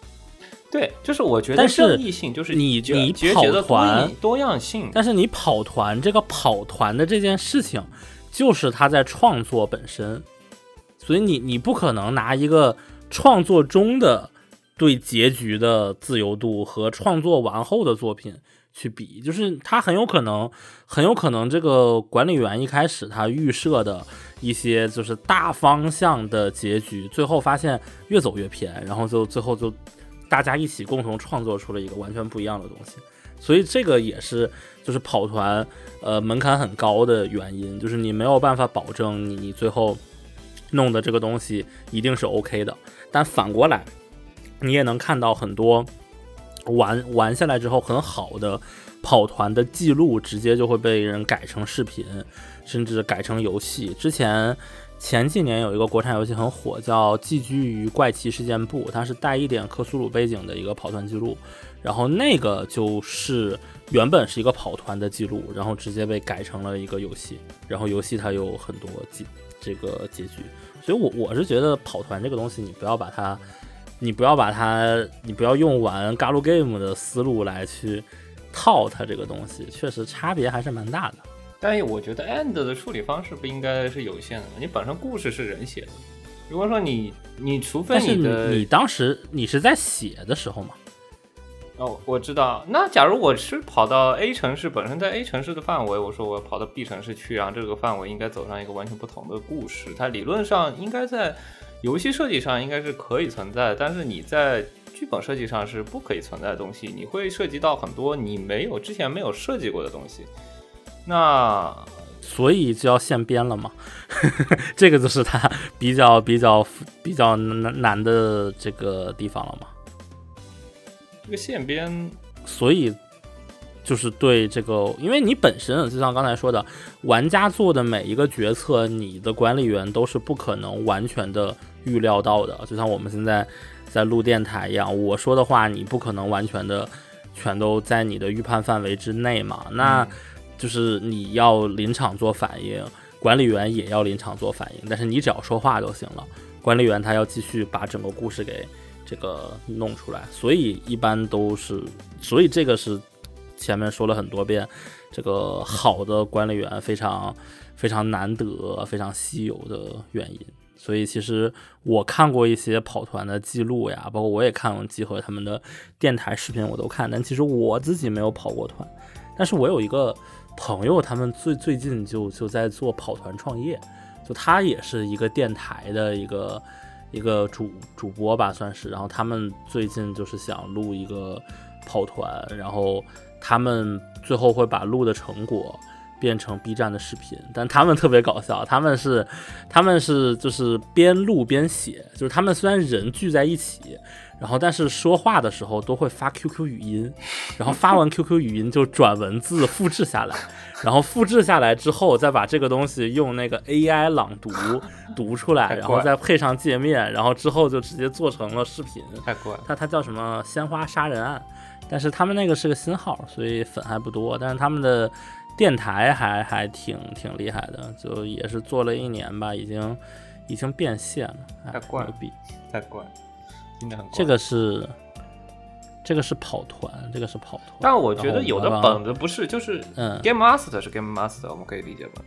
对，就是我觉得正义性就是你你跑团多样性，但是你跑团这个跑团的这件事情，就是他在创作本身，所以你你不可能拿一个创作中的对结局的自由度和创作完后的作品去比，就是他很有可能很有可能这个管理员一开始他预设的一些就是大方向的结局，最后发现越走越偏，然后就最后就。大家一起共同创作出了一个完全不一样的东西，所以这个也是就是跑团呃门槛很高的原因，就是你没有办法保证你你最后弄的这个东西一定是 OK 的。但反过来，你也能看到很多玩玩下来之后很好的跑团的记录，直接就会被人改成视频，甚至改成游戏。之前。前几年有一个国产游戏很火，叫《寄居于怪奇事件簿》，它是带一点克苏鲁背景的一个跑团记录。然后那个就是原本是一个跑团的记录，然后直接被改成了一个游戏。然后游戏它有很多结这个结局，所以我我是觉得跑团这个东西，你不要把它，你不要把它，你不要用玩 galgame 的思路来去套它这个东西，确实差别还是蛮大的。但是我觉得 end 的处理方式不应该是有限的吗？你本身故事是人写的，如果说你你除非你的你当时你是在写的时候嘛？哦，我知道。那假如我是跑到 A 城市，本身在 A 城市的范围，我说我要跑到 B 城市去，然后这个范围应该走上一个完全不同的故事，它理论上应该在游戏设计上应该是可以存在，但是你在剧本设计上是不可以存在的东西，你会涉及到很多你没有之前没有设计过的东西。那所以就要现编了嘛，这个就是它比较比较比较难难的这个地方了嘛。这个现编，所以就是对这个，因为你本身就像刚才说的，玩家做的每一个决策，你的管理员都是不可能完全的预料到的。就像我们现在在录电台一样，我说的话你不可能完全的全都在你的预判范围之内嘛。那就是你要临场做反应，管理员也要临场做反应，但是你只要说话就行了。管理员他要继续把整个故事给这个弄出来，所以一般都是，所以这个是前面说了很多遍，这个好的管理员非常非常难得、非常稀有的原因。所以其实我看过一些跑团的记录呀，包括我也看过集合他们的电台视频，我都看。但其实我自己没有跑过团，但是我有一个朋友，他们最最近就就在做跑团创业，就他也是一个电台的一个一个主主播吧，算是。然后他们最近就是想录一个跑团，然后他们最后会把录的成果。变成 B 站的视频，但他们特别搞笑，他们是，他们是就是边录边写，就是他们虽然人聚在一起，然后但是说话的时候都会发 QQ 语音，然后发完 QQ 语音就转文字复制下来，然后复制下来之后再把这个东西用那个 AI 朗读 读出来，然后再配上界面，然后之后就直接做成了视频。太怪，它它叫什么鲜花杀人案，但是他们那个是个新号，所以粉还不多，但是他们的。电台还还挺挺厉害的，就也是做了一年吧，已经已经变现了，太怪了，太怪，这个是这个是跑团，这个是跑团。但我觉得有的本子不是，就是嗯，Game Master 是 Game Master，我们可以理解吧？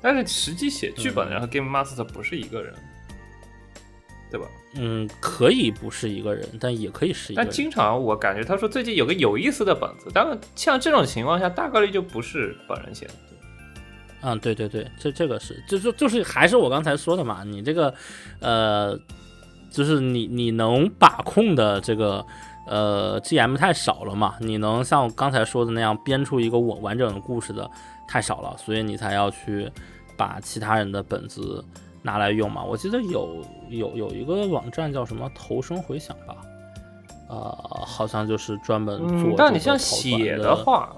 但是实际写剧本的，然后 Game Master 不是一个人。对吧？嗯，可以不是一个人，但也可以是一个人。但经常我感觉他说最近有个有意思的本子，但像这种情况下，大概率就不是本人写的。嗯，对对对，这这个是，就就就是还是我刚才说的嘛，你这个，呃，就是你你能把控的这个呃 GM 太少了嘛，你能像我刚才说的那样编出一个我完整的故事的太少了，所以你才要去把其他人的本子。拿来用嘛？我记得有有有一个网站叫什么“投声回响”吧，呃，好像就是专门做。但你像写的话，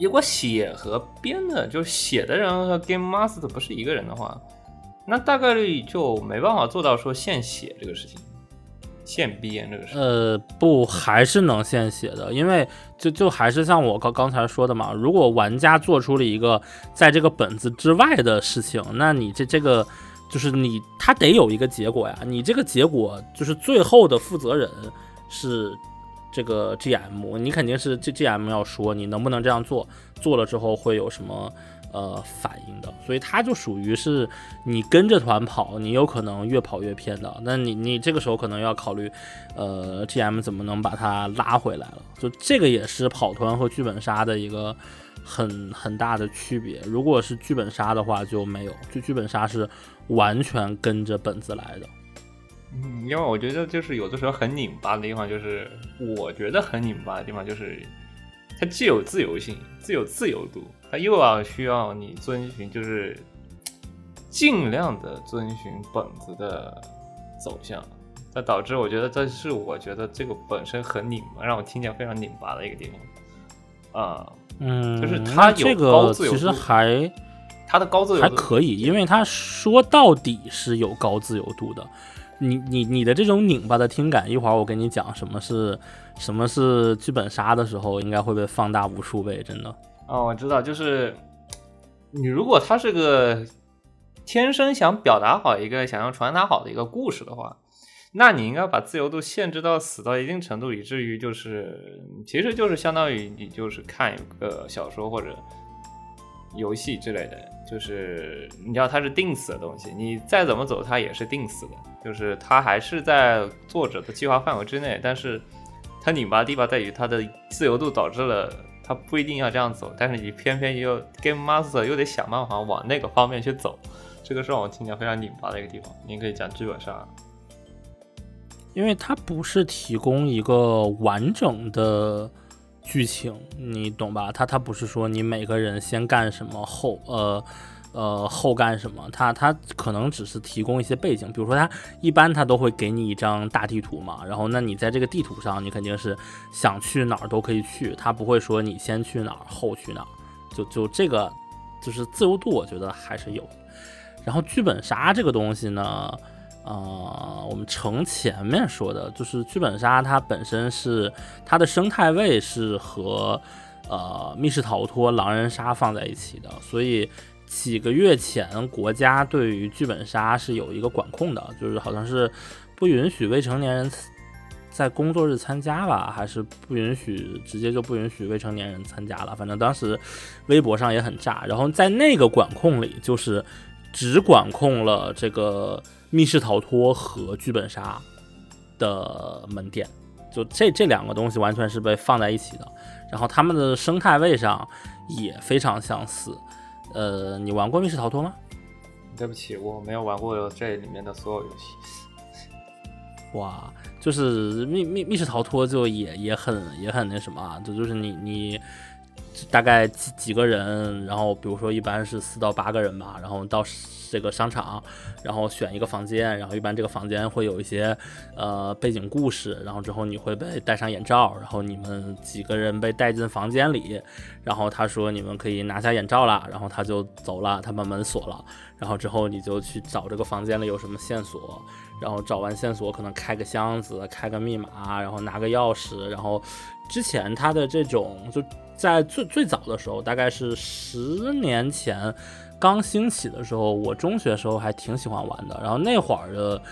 如果写和编的，就是写的人和 Game Master 不是一个人的话，那大概率就没办法做到说现写这个事情。现编这个是呃不还是能现写的，因为就就还是像我刚刚才说的嘛，如果玩家做出了一个在这个本子之外的事情，那你这这个就是你他得有一个结果呀，你这个结果就是最后的负责人是这个 GM，你肯定是这 GM 要说你能不能这样做，做了之后会有什么。呃，反应的，所以它就属于是你跟着团跑，你有可能越跑越偏的。那你你这个时候可能要考虑，呃，GM 怎么能把它拉回来了？就这个也是跑团和剧本杀的一个很很大的区别。如果是剧本杀的话，就没有，就剧本杀是完全跟着本子来的。嗯，因为我觉得就是有的时候很拧巴的地方，就是我觉得很拧巴的地方，就是它既有自由性，既有自由度。他又要需要你遵循，就是尽量的遵循本子的走向，那导致我觉得这是我觉得这个本身很拧巴，让我听见非常拧巴的一个地方啊，嗯，就是它这个其实还它的高自由度还可以，因为它说到底是有高自由度的。你你你的这种拧巴的听感，一会儿我跟你讲什么是什么是剧本杀的时候，应该会被放大无数倍，真的。哦，我知道，就是你如果他是个天生想表达好一个、想要传达好的一个故事的话，那你应该把自由度限制到死到一定程度，以至于就是，其实就是相当于你就是看一个小说或者游戏之类的，就是你知道它是定死的东西，你再怎么走它也是定死的，就是它还是在作者的计划范围之内，但是它拧巴的地方在于它的自由度导致了。他不一定要这样走，但是你偏偏又 Game Master 又得想办法往那个方面去走，这个是让我听起来非常拧巴的一个地方。你可以讲剧本杀，因为它不是提供一个完整的剧情，你懂吧？它它不是说你每个人先干什么后呃。呃，后干什么？他他可能只是提供一些背景，比如说他一般他都会给你一张大地图嘛，然后那你在这个地图上，你肯定是想去哪儿都可以去，他不会说你先去哪儿后去哪儿，就就这个就是自由度，我觉得还是有。然后剧本杀这个东西呢，呃，我们承前面说的，就是剧本杀它本身是它的生态位是和呃密室逃脱、狼人杀放在一起的，所以。几个月前，国家对于剧本杀是有一个管控的，就是好像是不允许未成年人在工作日参加吧，还是不允许直接就不允许未成年人参加了。反正当时微博上也很炸。然后在那个管控里，就是只管控了这个密室逃脱和剧本杀的门店，就这这两个东西完全是被放在一起的。然后他们的生态位上也非常相似。呃，你玩过密室逃脱吗？对不起，我没有玩过这里面的所有游戏。哇，就是密密密室逃脱就也也很也很那什么啊，就就是你你大概几几个人，然后比如说一般是四到八个人吧，然后到。这个商场，然后选一个房间，然后一般这个房间会有一些呃背景故事，然后之后你会被戴上眼罩，然后你们几个人被带进房间里，然后他说你们可以拿下眼罩了，然后他就走了，他把门锁了，然后之后你就去找这个房间里有什么线索，然后找完线索可能开个箱子，开个密码，然后拿个钥匙，然后之前他的这种就在最最早的时候，大概是十年前。刚兴起的时候，我中学时候还挺喜欢玩的。然后那会儿的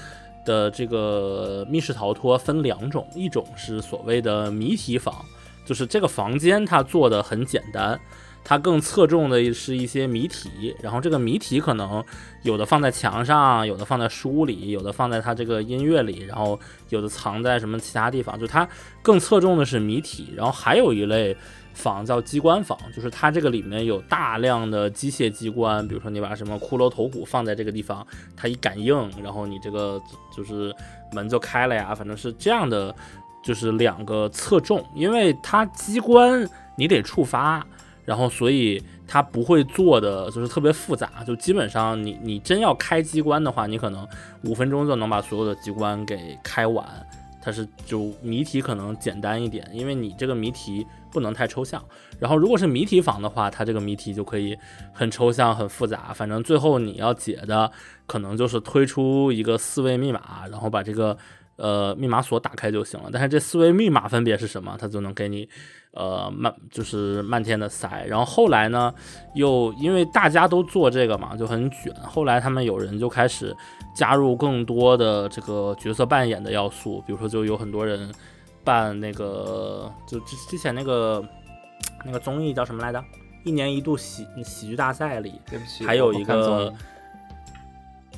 的这个密室逃脱分两种，一种是所谓的谜题房，就是这个房间它做的很简单，它更侧重的是一些谜题。然后这个谜题可能有的放在墙上，有的放在书里，有的放在它这个音乐里，然后有的藏在什么其他地方，就它更侧重的是谜题。然后还有一类。房叫机关房，就是它这个里面有大量的机械机关，比如说你把什么骷髅头骨放在这个地方，它一感应，然后你这个就是门就开了呀，反正是这样的，就是两个侧重，因为它机关你得触发，然后所以它不会做的就是特别复杂，就基本上你你真要开机关的话，你可能五分钟就能把所有的机关给开完。它是就谜题可能简单一点，因为你这个谜题不能太抽象。然后如果是谜题房的话，它这个谜题就可以很抽象、很复杂。反正最后你要解的可能就是推出一个四位密码，然后把这个呃密码锁打开就行了。但是这四位密码分别是什么，它就能给你。呃，漫就是漫天的塞，然后后来呢，又因为大家都做这个嘛，就很卷。后来他们有人就开始加入更多的这个角色扮演的要素，比如说就有很多人扮那个，就之之前那个那个综艺叫什么来着？一年一度喜喜剧大赛里，对不起，还有一个。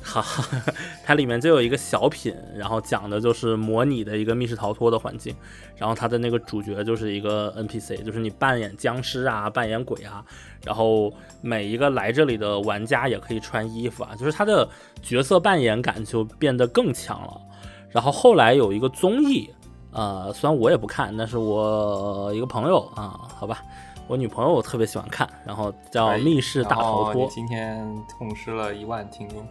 好，它里面就有一个小品，然后讲的就是模拟的一个密室逃脱的环境，然后它的那个主角就是一个 NPC，就是你扮演僵尸啊，扮演鬼啊，然后每一个来这里的玩家也可以穿衣服啊，就是它的角色扮演感就变得更强了。然后后来有一个综艺，呃，虽然我也不看，但是我一个朋友啊，好吧，我女朋友特别喜欢看，然后叫《密室大逃脱》。今天痛失了一万听众。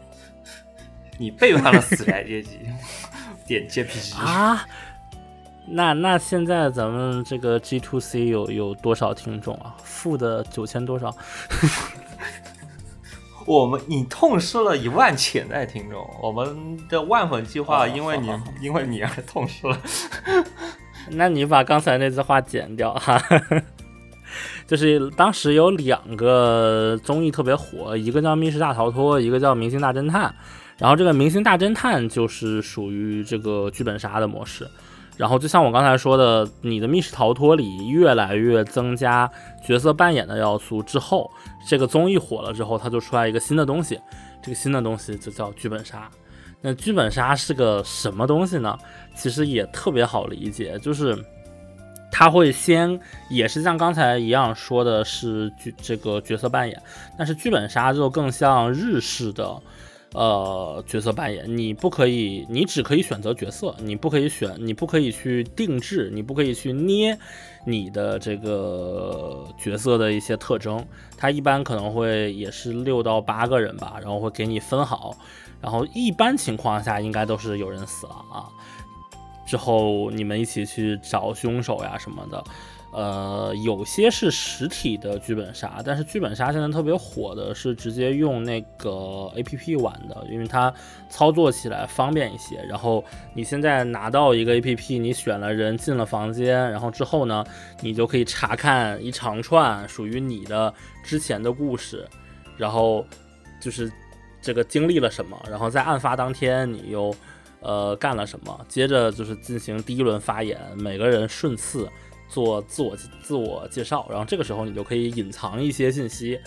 你背叛了死宅阶级，点 JPG 啊？那那现在咱们这个 G to C 有有多少听众啊？负的九千多少？我们你痛失了一万潜在听众，我们的万粉计划因为你因为你而痛失了。那你把刚才那句话剪掉哈。就是当时有两个综艺特别火，一个叫《密室大逃脱》，一个叫《明星大侦探》。然后这个明星大侦探就是属于这个剧本杀的模式，然后就像我刚才说的，你的密室逃脱里越来越增加角色扮演的要素之后，这个综艺火了之后，它就出来一个新的东西，这个新的东西就叫剧本杀。那剧本杀是个什么东西呢？其实也特别好理解，就是它会先也是像刚才一样说的是剧这个角色扮演，但是剧本杀就更像日式的。呃，角色扮演，你不可以，你只可以选择角色，你不可以选，你不可以去定制，你不可以去捏你的这个角色的一些特征。它一般可能会也是六到八个人吧，然后会给你分好，然后一般情况下应该都是有人死了啊，之后你们一起去找凶手呀什么的。呃，有些是实体的剧本杀，但是剧本杀现在特别火的是直接用那个 A P P 玩的，因为它操作起来方便一些。然后你现在拿到一个 A P P，你选了人进了房间，然后之后呢，你就可以查看一长串属于你的之前的故事，然后就是这个经历了什么，然后在案发当天你又呃干了什么，接着就是进行第一轮发言，每个人顺次做自我自我介绍，然后这个时候你就可以隐藏一些信息，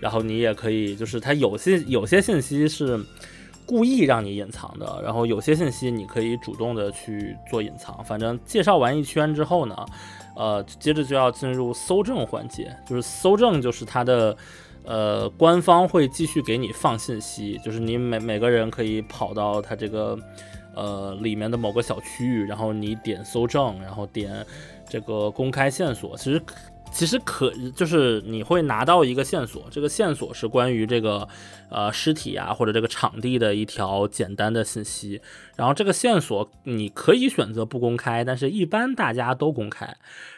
然后你也可以就是它有些有些信息是。故意让你隐藏的，然后有些信息你可以主动的去做隐藏。反正介绍完一圈之后呢，呃，接着就要进入搜证环节，就是搜证就是它的，呃，官方会继续给你放信息，就是你每每个人可以跑到它这个，呃，里面的某个小区域，然后你点搜证，然后点这个公开线索，其实。其实可就是你会拿到一个线索，这个线索是关于这个呃尸体啊或者这个场地的一条简单的信息，然后这个线索你可以选择不公开，但是一般大家都公开，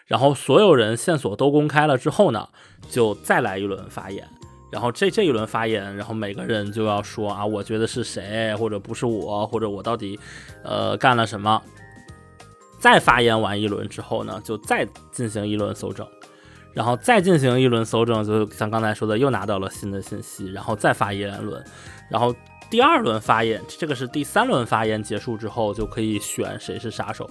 然后所有人线索都公开了之后呢，就再来一轮发言，然后这这一轮发言，然后每个人就要说啊，我觉得是谁，或者不是我，或者我到底呃干了什么，再发言完一轮之后呢，就再进行一轮搜证。然后再进行一轮搜证，就像刚才说的，又拿到了新的信息，然后再发言论，然后第二轮发言，这个是第三轮发言结束之后就可以选谁是杀手，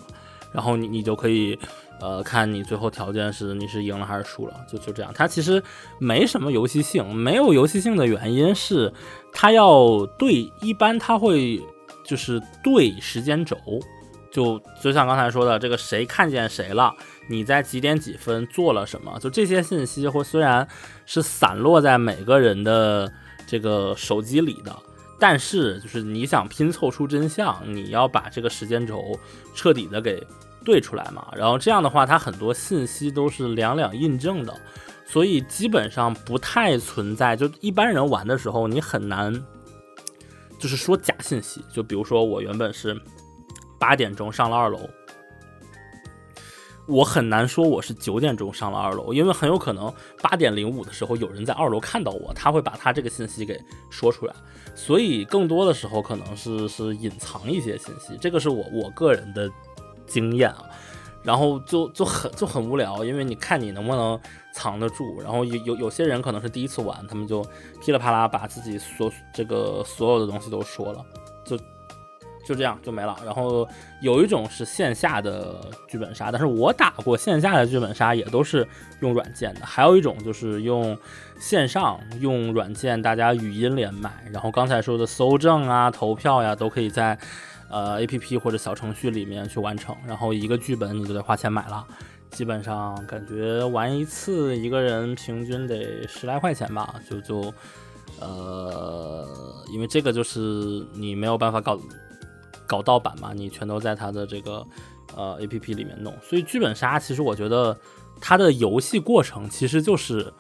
然后你你就可以呃看你最后条件是你是赢了还是输了，就就这样。它其实没什么游戏性，没有游戏性的原因是它要对，一般它会就是对时间轴，就就像刚才说的这个谁看见谁了。你在几点几分做了什么？就这些信息，或虽然是散落在每个人的这个手机里的，但是就是你想拼凑出真相，你要把这个时间轴彻底的给对出来嘛。然后这样的话，它很多信息都是两两印证的，所以基本上不太存在。就一般人玩的时候，你很难就是说假信息。就比如说我原本是八点钟上了二楼。我很难说我是九点钟上了二楼，因为很有可能八点零五的时候有人在二楼看到我，他会把他这个信息给说出来，所以更多的时候可能是是隐藏一些信息，这个是我我个人的经验啊，然后就就很就很无聊，因为你看你能不能藏得住，然后有有有些人可能是第一次玩，他们就噼里啪啦把自己所这个所有的东西都说了，就。这样就没了。然后有一种是线下的剧本杀，但是我打过线下的剧本杀，也都是用软件的。还有一种就是用线上用软件，大家语音连麦。然后刚才说的搜证啊、投票呀，都可以在呃 A P P 或者小程序里面去完成。然后一个剧本你就得花钱买了，基本上感觉玩一次一个人平均得十来块钱吧。就就呃，因为这个就是你没有办法搞。搞盗版嘛，你全都在他的这个呃 A P P 里面弄，所以剧本杀其实我觉得它的游戏过程其实就是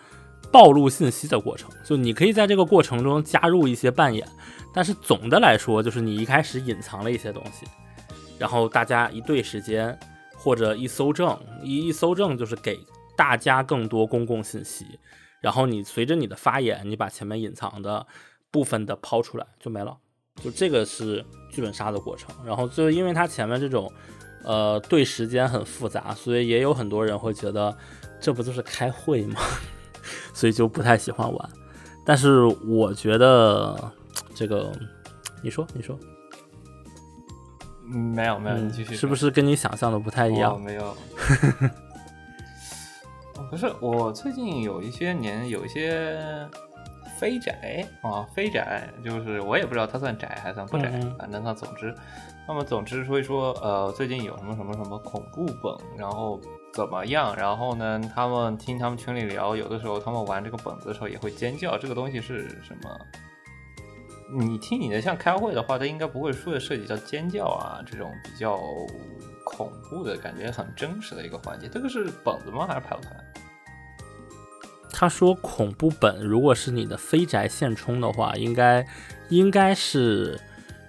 暴露信息的过程，就你可以在这个过程中加入一些扮演，但是总的来说就是你一开始隐藏了一些东西，然后大家一对时间或者一搜证，一一搜证就是给大家更多公共信息，然后你随着你的发言，你把前面隐藏的部分的抛出来就没了。就这个是剧本杀的过程，然后就因为它前面这种，呃，对时间很复杂，所以也有很多人会觉得这不就是开会吗？所以就不太喜欢玩。但是我觉得这个，你说你说，没有没有，你继续，是不是跟你想象的不太一样？没有，不是我最近有一些年有一些。非宅啊，非宅就是我也不知道它算宅还算不宅，反正它总之，那么总之说一说，呃，最近有什么什么什么恐怖本，然后怎么样？然后呢，他们听他们群里聊，有的时候他们玩这个本子的时候也会尖叫。这个东西是什么？你听你的像开会的话，它应该不会说的涉及到尖叫啊这种比较恐怖的感觉，很真实的一个环节。这个是本子吗？还是排团？他说恐怖本，如果是你的非宅现充的话，应该应该是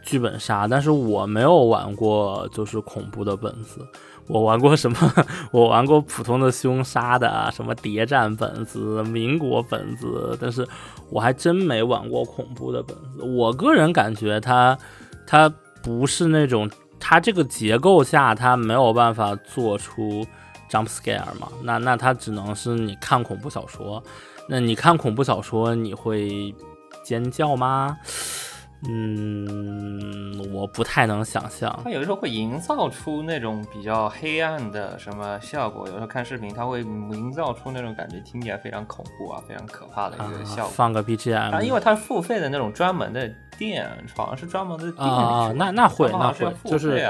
剧本杀，但是我没有玩过就是恐怖的本子，我玩过什么？我玩过普通的凶杀的，什么谍战本子、民国本子，但是我还真没玩过恐怖的本子。我个人感觉它它不是那种，它这个结构下它没有办法做出 jump scare 嘛，那那它只能是你看恐怖小说，那你看恐怖小说你会尖叫吗？嗯，我不太能想象。它有的时候会营造出那种比较黑暗的什么效果，有时候看视频，它会营造出那种感觉，听起来非常恐怖啊，非常可怕的一个效果。放个 BGM，啊，因为它是付费的那种专门的店，好像是专门的店啊，那那会那会就是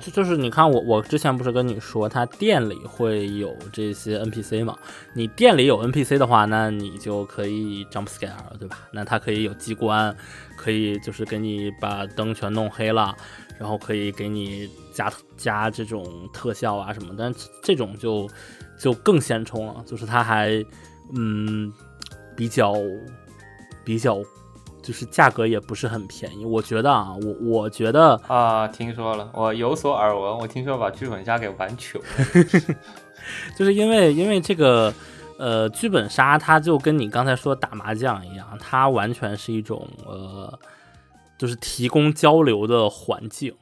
就就是你看我我之前不是跟你说，它店里会有这些 NPC 嘛？你店里有 NPC 的话，那你就可以 jump scare，对吧？那它可以有机关。可以就是给你把灯全弄黑了，然后可以给你加加这种特效啊什么，但这种就就更现充了，就是它还嗯比较比较就是价格也不是很便宜，我觉得啊，我我觉得啊，听说了，我有所耳闻，我听说把剧本杀给玩糗，就是因为因为这个。呃，剧本杀它就跟你刚才说打麻将一样，它完全是一种呃，就是提供交流的环境，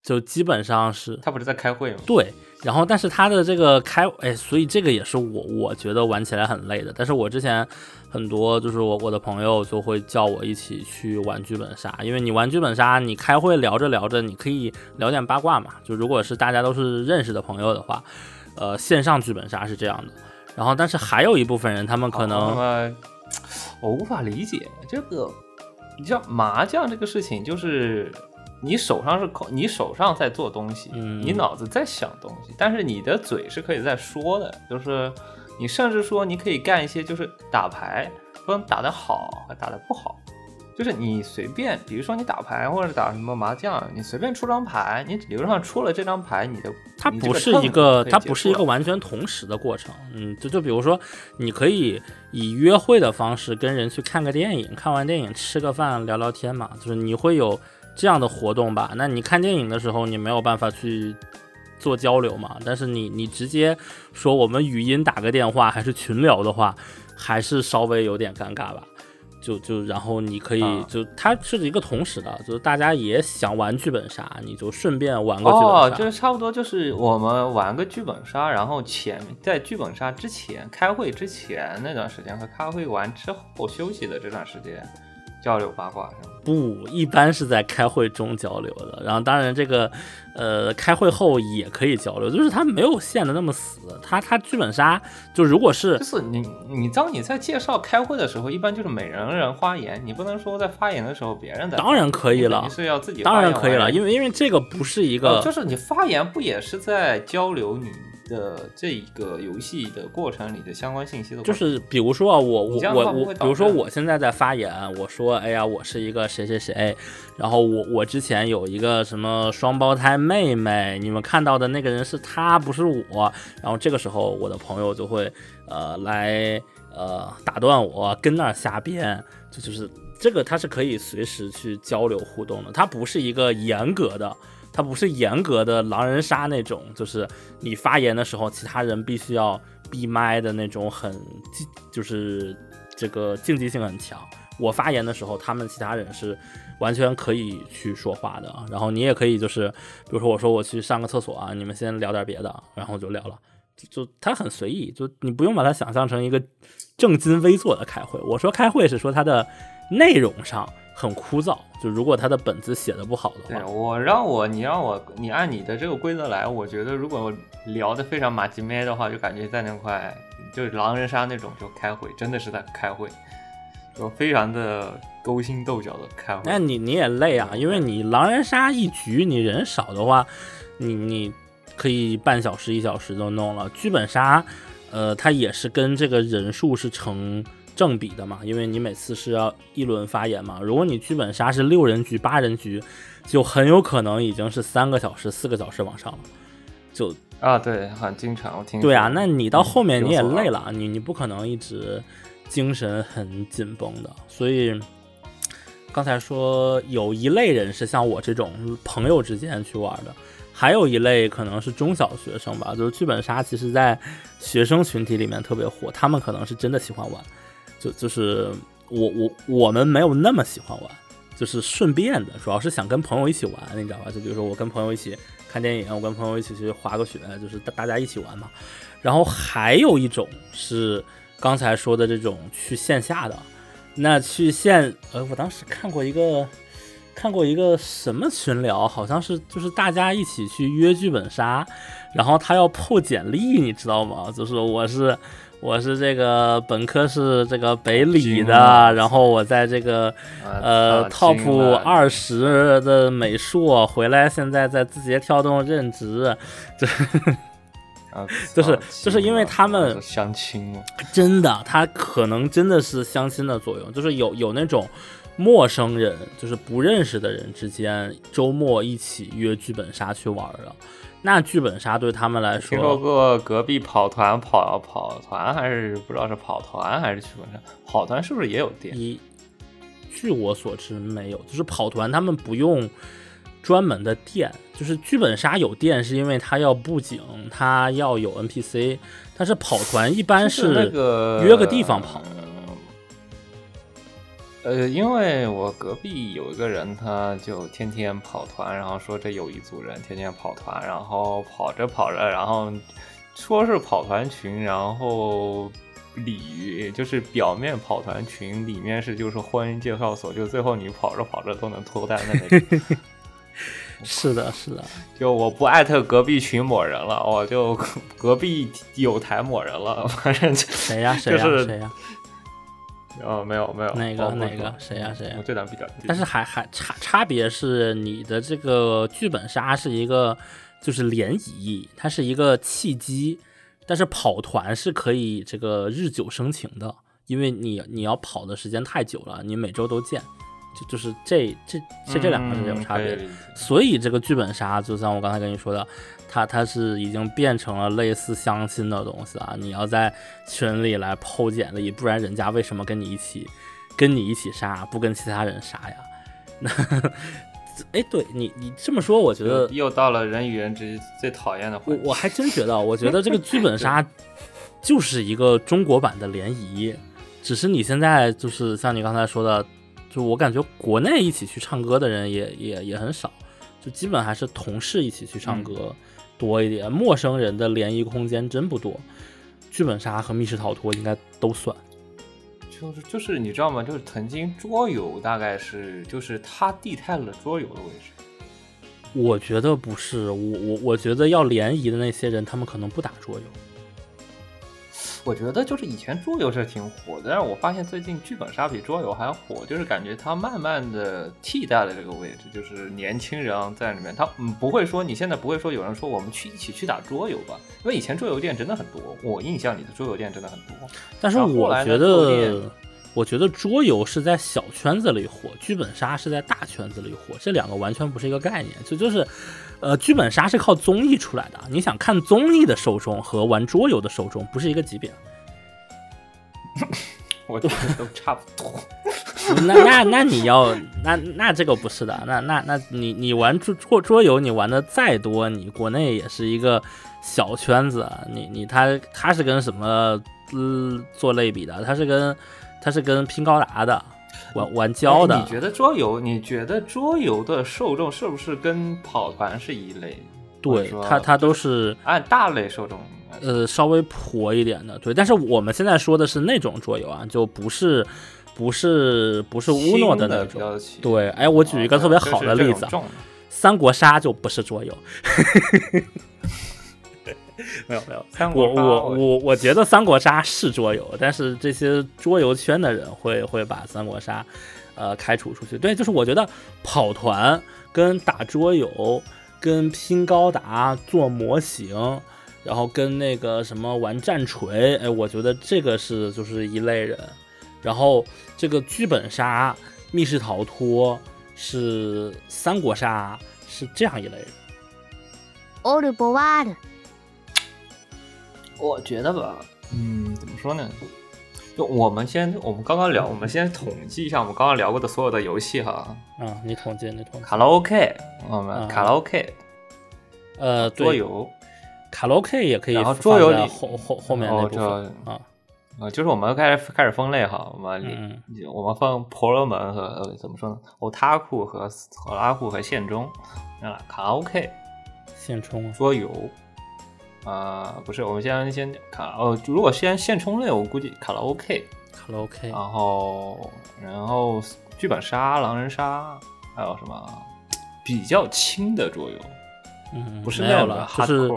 就基本上是。他不是在开会吗？对，然后但是他的这个开，哎，所以这个也是我我觉得玩起来很累的。但是我之前很多就是我我的朋友就会叫我一起去玩剧本杀，因为你玩剧本杀，你开会聊着聊着，你可以聊点八卦嘛。就如果是大家都是认识的朋友的话。呃，线上剧本杀是这样的，然后但是还有一部分人，他们可能，我无法理解这个，你像麻将这个事情，就是你手上是口，你手上在做东西，你脑子在想东西，但是你的嘴是可以在说的，就是你甚至说你可以干一些，就是打牌，不能打得好，打得不好。就是你随便，比如说你打牌或者打什么麻将，你随便出张牌，你理论上出了这张牌，你的它不是一个，它不是一个完全同时的过程。嗯，就就比如说，你可以以约会的方式跟人去看个电影，看完电影吃个饭聊聊天嘛，就是你会有这样的活动吧？那你看电影的时候，你没有办法去做交流嘛？但是你你直接说我们语音打个电话还是群聊的话，还是稍微有点尴尬吧。就就然后你可以就它是一个同时的，就是大家也想玩剧本杀，你就顺便玩个剧本杀。哦，就是差不多就是我们玩个剧本杀，然后前在剧本杀之前开会之前那段时间和开会完之后休息的这段时间交流八卦是吗？不，一般是在开会中交流的。然后当然这个。呃，开会后也可以交流，就是他没有限的那么死。他他剧本杀就如果是就是你你当你在介绍开会的时候，一般就是每人人发言，你不能说在发言的时候别人在。当然可以了，你是要自己当然可以了，因为因为这个不是一个，就是你发言不也是在交流你的这一个游戏的过程里的相关信息的？就是比如说啊，我我我我，比如说我现在在发言，我说哎呀，我是一个谁谁谁，然后我我之前有一个什么双胞胎。妹妹，你们看到的那个人是他，不是我。然后这个时候，我的朋友就会呃来呃打断我，跟那儿瞎编。就就是这个，他是可以随时去交流互动的。他不是一个严格的，他不是严格的狼人杀那种，就是你发言的时候，其他人必须要闭麦的那种，很就是这个竞技性很强。我发言的时候，他们其他人是。完全可以去说话的，然后你也可以就是，比如说我说我去上个厕所啊，你们先聊点别的，然后就聊了，就他很随意，就你不用把它想象成一个正襟危坐的开会。我说开会是说它的内容上很枯燥，就如果他的本子写的不好的话，我让我你让我你按你的这个规则来，我觉得如果聊的非常马吉咩的话，就感觉在那块就是狼人杀那种就开会，真的是在开会。就非常的勾心斗角的开会，那你你也累啊，因为你狼人杀一局，你人少的话，你你可以半小时一小时就弄了。剧本杀，呃，它也是跟这个人数是成正比的嘛，因为你每次是要一轮发言嘛。如果你剧本杀是六人局、八人局，就很有可能已经是三个小时、四个小时往上了。就啊，对，很经常我听。对啊，那你到后面你也累了，你你不可能一直。精神很紧绷的，所以刚才说有一类人是像我这种朋友之间去玩的，还有一类可能是中小学生吧，就是剧本杀，其实在学生群体里面特别火，他们可能是真的喜欢玩，就就是我我我们没有那么喜欢玩，就是顺便的，主要是想跟朋友一起玩，你知道吧？就比如说我跟朋友一起看电影，我跟朋友一起去滑个雪，就是大大家一起玩嘛。然后还有一种是刚才说的这种去线下的，那去线，呃，我当时看过一个。看过一个什么群聊，好像是就是大家一起去约剧本杀，然后他要破简历，你知道吗？就是我是我是这个本科是这个北理的，然后我在这个呃 top 二十的美术回来，现在在字节跳动任职，啊 就是就是因为他们相亲，真的，他可能真的是相亲的作用，就是有有那种。陌生人就是不认识的人之间，周末一起约剧本杀去玩了。那剧本杀对他们来说，听说过隔壁跑团跑跑团，还是不知道是跑团还是剧本杀？跑团是不是也有店？一，据我所知没有，就是跑团他们不用专门的店，就是剧本杀有店是因为他要布景，他要有 NPC，但是跑团一般是约个地方跑。呃，因为我隔壁有一个人，他就天天跑团，然后说这有一组人天天跑团，然后跑着跑着，然后说是跑团群，然后里就是表面跑团群，里面是就是婚姻介绍所，就最后你跑着跑着都能脱单的那种。是的，是的，就我不艾特隔壁群某人了，我就隔壁有台某人了，反正谁呀？谁呀？谁呀？哦，没有没有，哪个哪个谁呀谁呀？这档比较，但是还还差差别是你的这个剧本杀是一个就是联谊，它是一个契机，但是跑团是可以这个日久生情的，因为你你要跑的时间太久了，你每周都见，就就是这这这这两个是有差别，所以这个剧本杀就像我刚才跟你说的。它它是已经变成了类似相亲的东西啊！你要在群里来抛简历，不然人家为什么跟你一起跟你一起杀，不跟其他人杀呀？那哎，对你你这么说，我觉得又到了人与人之间最讨厌的。我我还真觉得，我觉得这个剧本杀 就是一个中国版的联谊，只是你现在就是像你刚才说的，就我感觉国内一起去唱歌的人也也也很少，就基本还是同事一起去唱歌。多一点，陌生人的联谊空间真不多。剧本杀和密室逃脱应该都算。就是就是，你知道吗？就是曾经桌游大概是，就是他地太了桌游的位置。我觉得不是，我我我觉得要联谊的那些人，他们可能不打桌游。我觉得就是以前桌游是挺火的，但是我发现最近剧本杀比桌游还火，就是感觉它慢慢的替代了这个位置，就是年轻人在里面，他嗯不会说你现在不会说有人说我们去一起去打桌游吧，因为以前桌游店真的很多，我印象里的桌游店真的很多，但是我觉得我觉得桌游是在小圈子里火，剧本杀是在大圈子里火，这两个完全不是一个概念，就就是。呃，剧本杀是靠综艺出来的。你想看综艺的受众和玩桌游的受众不是一个级别。我觉得都差不多。那那那你要那那这个不是的。那那那你你玩桌桌桌游，你玩的再多，你国内也是一个小圈子。你你他他是跟什么嗯做类比的？他是跟他是跟拼高达的。玩玩胶的，你觉得桌游？你觉得桌游的受众是不是跟跑团是一类？对，它它都是按大类受众，呃，稍微婆一点的。对，但是我们现在说的是那种桌游啊，就不是不是不是乌诺的那种。对，哎，我举一个特别好的例子，三国杀就不是桌游。没 有没有，我我我我觉得三国杀是桌游，但是这些桌游圈的人会会把三国杀，呃，开除出去。对，就是我觉得跑团跟打桌游、跟拼高达、做模型，然后跟那个什么玩战锤，哎，我觉得这个是就是一类人。然后这个剧本杀、密室逃脱是三国杀，是这样一类人。我觉得吧，嗯，怎么说呢？就我们先，我们刚刚聊，我们先统计一下我们刚刚聊过的所有的游戏哈。嗯，你统计，你统计。卡拉 OK，我们卡拉 OK，呃，桌游，卡拉 OK 也可以。然后桌游里后后后面那部分啊。啊，就是我们开始开始分类哈，我们我们分婆罗门和呃怎么说呢？欧塔库和和拉库和现中，啊，卡拉 OK，现充桌游，啊，不是，我们先先卡哦，如果先现充类，我估计卡拉 OK，卡拉 OK，然后然后剧本杀、狼人杀，还有什么比较轻的桌游？嗯，不是那了，就是。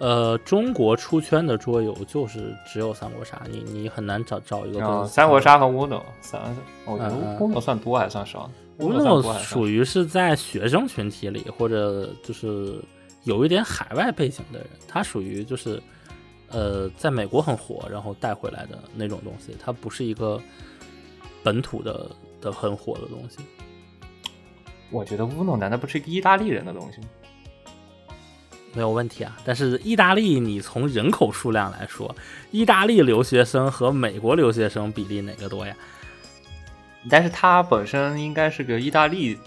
呃，中国出圈的桌游就是只有三国杀，你你很难找找一个。三国杀和 Uno，三，我觉得 Uno 算多还算少？Uno 属于是在学生群体里，或者就是有一点海外背景的人，他属于就是呃，在美国很火，然后带回来的那种东西，它不是一个本土的的很火的东西。我觉得 Uno 难道不是一个意大利人的东西吗？没有问题啊，但是意大利，你从人口数量来说，意大利留学生和美国留学生比例哪个多呀？但是它本身应该是个意大利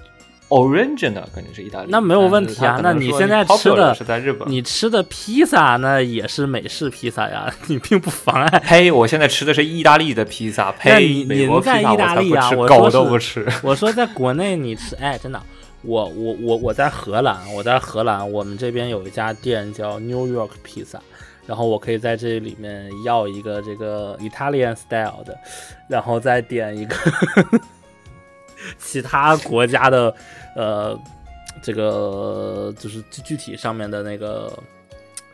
origin 的，肯定是意大利。那没有问题啊，那你现在吃的是在日本，你吃的披萨那也是美式披萨呀，你并不妨碍。呸！我现在吃的是意大利的披萨。呸！您在意大利啊？我狗都不吃。我说在国内你吃，哎，真的。我我我我在荷兰，我在荷兰，我们这边有一家店叫 New York Pizza，然后我可以在这里面要一个这个 Italian style 的，然后再点一个 其他国家的，呃，这个就是具具体上面的那个。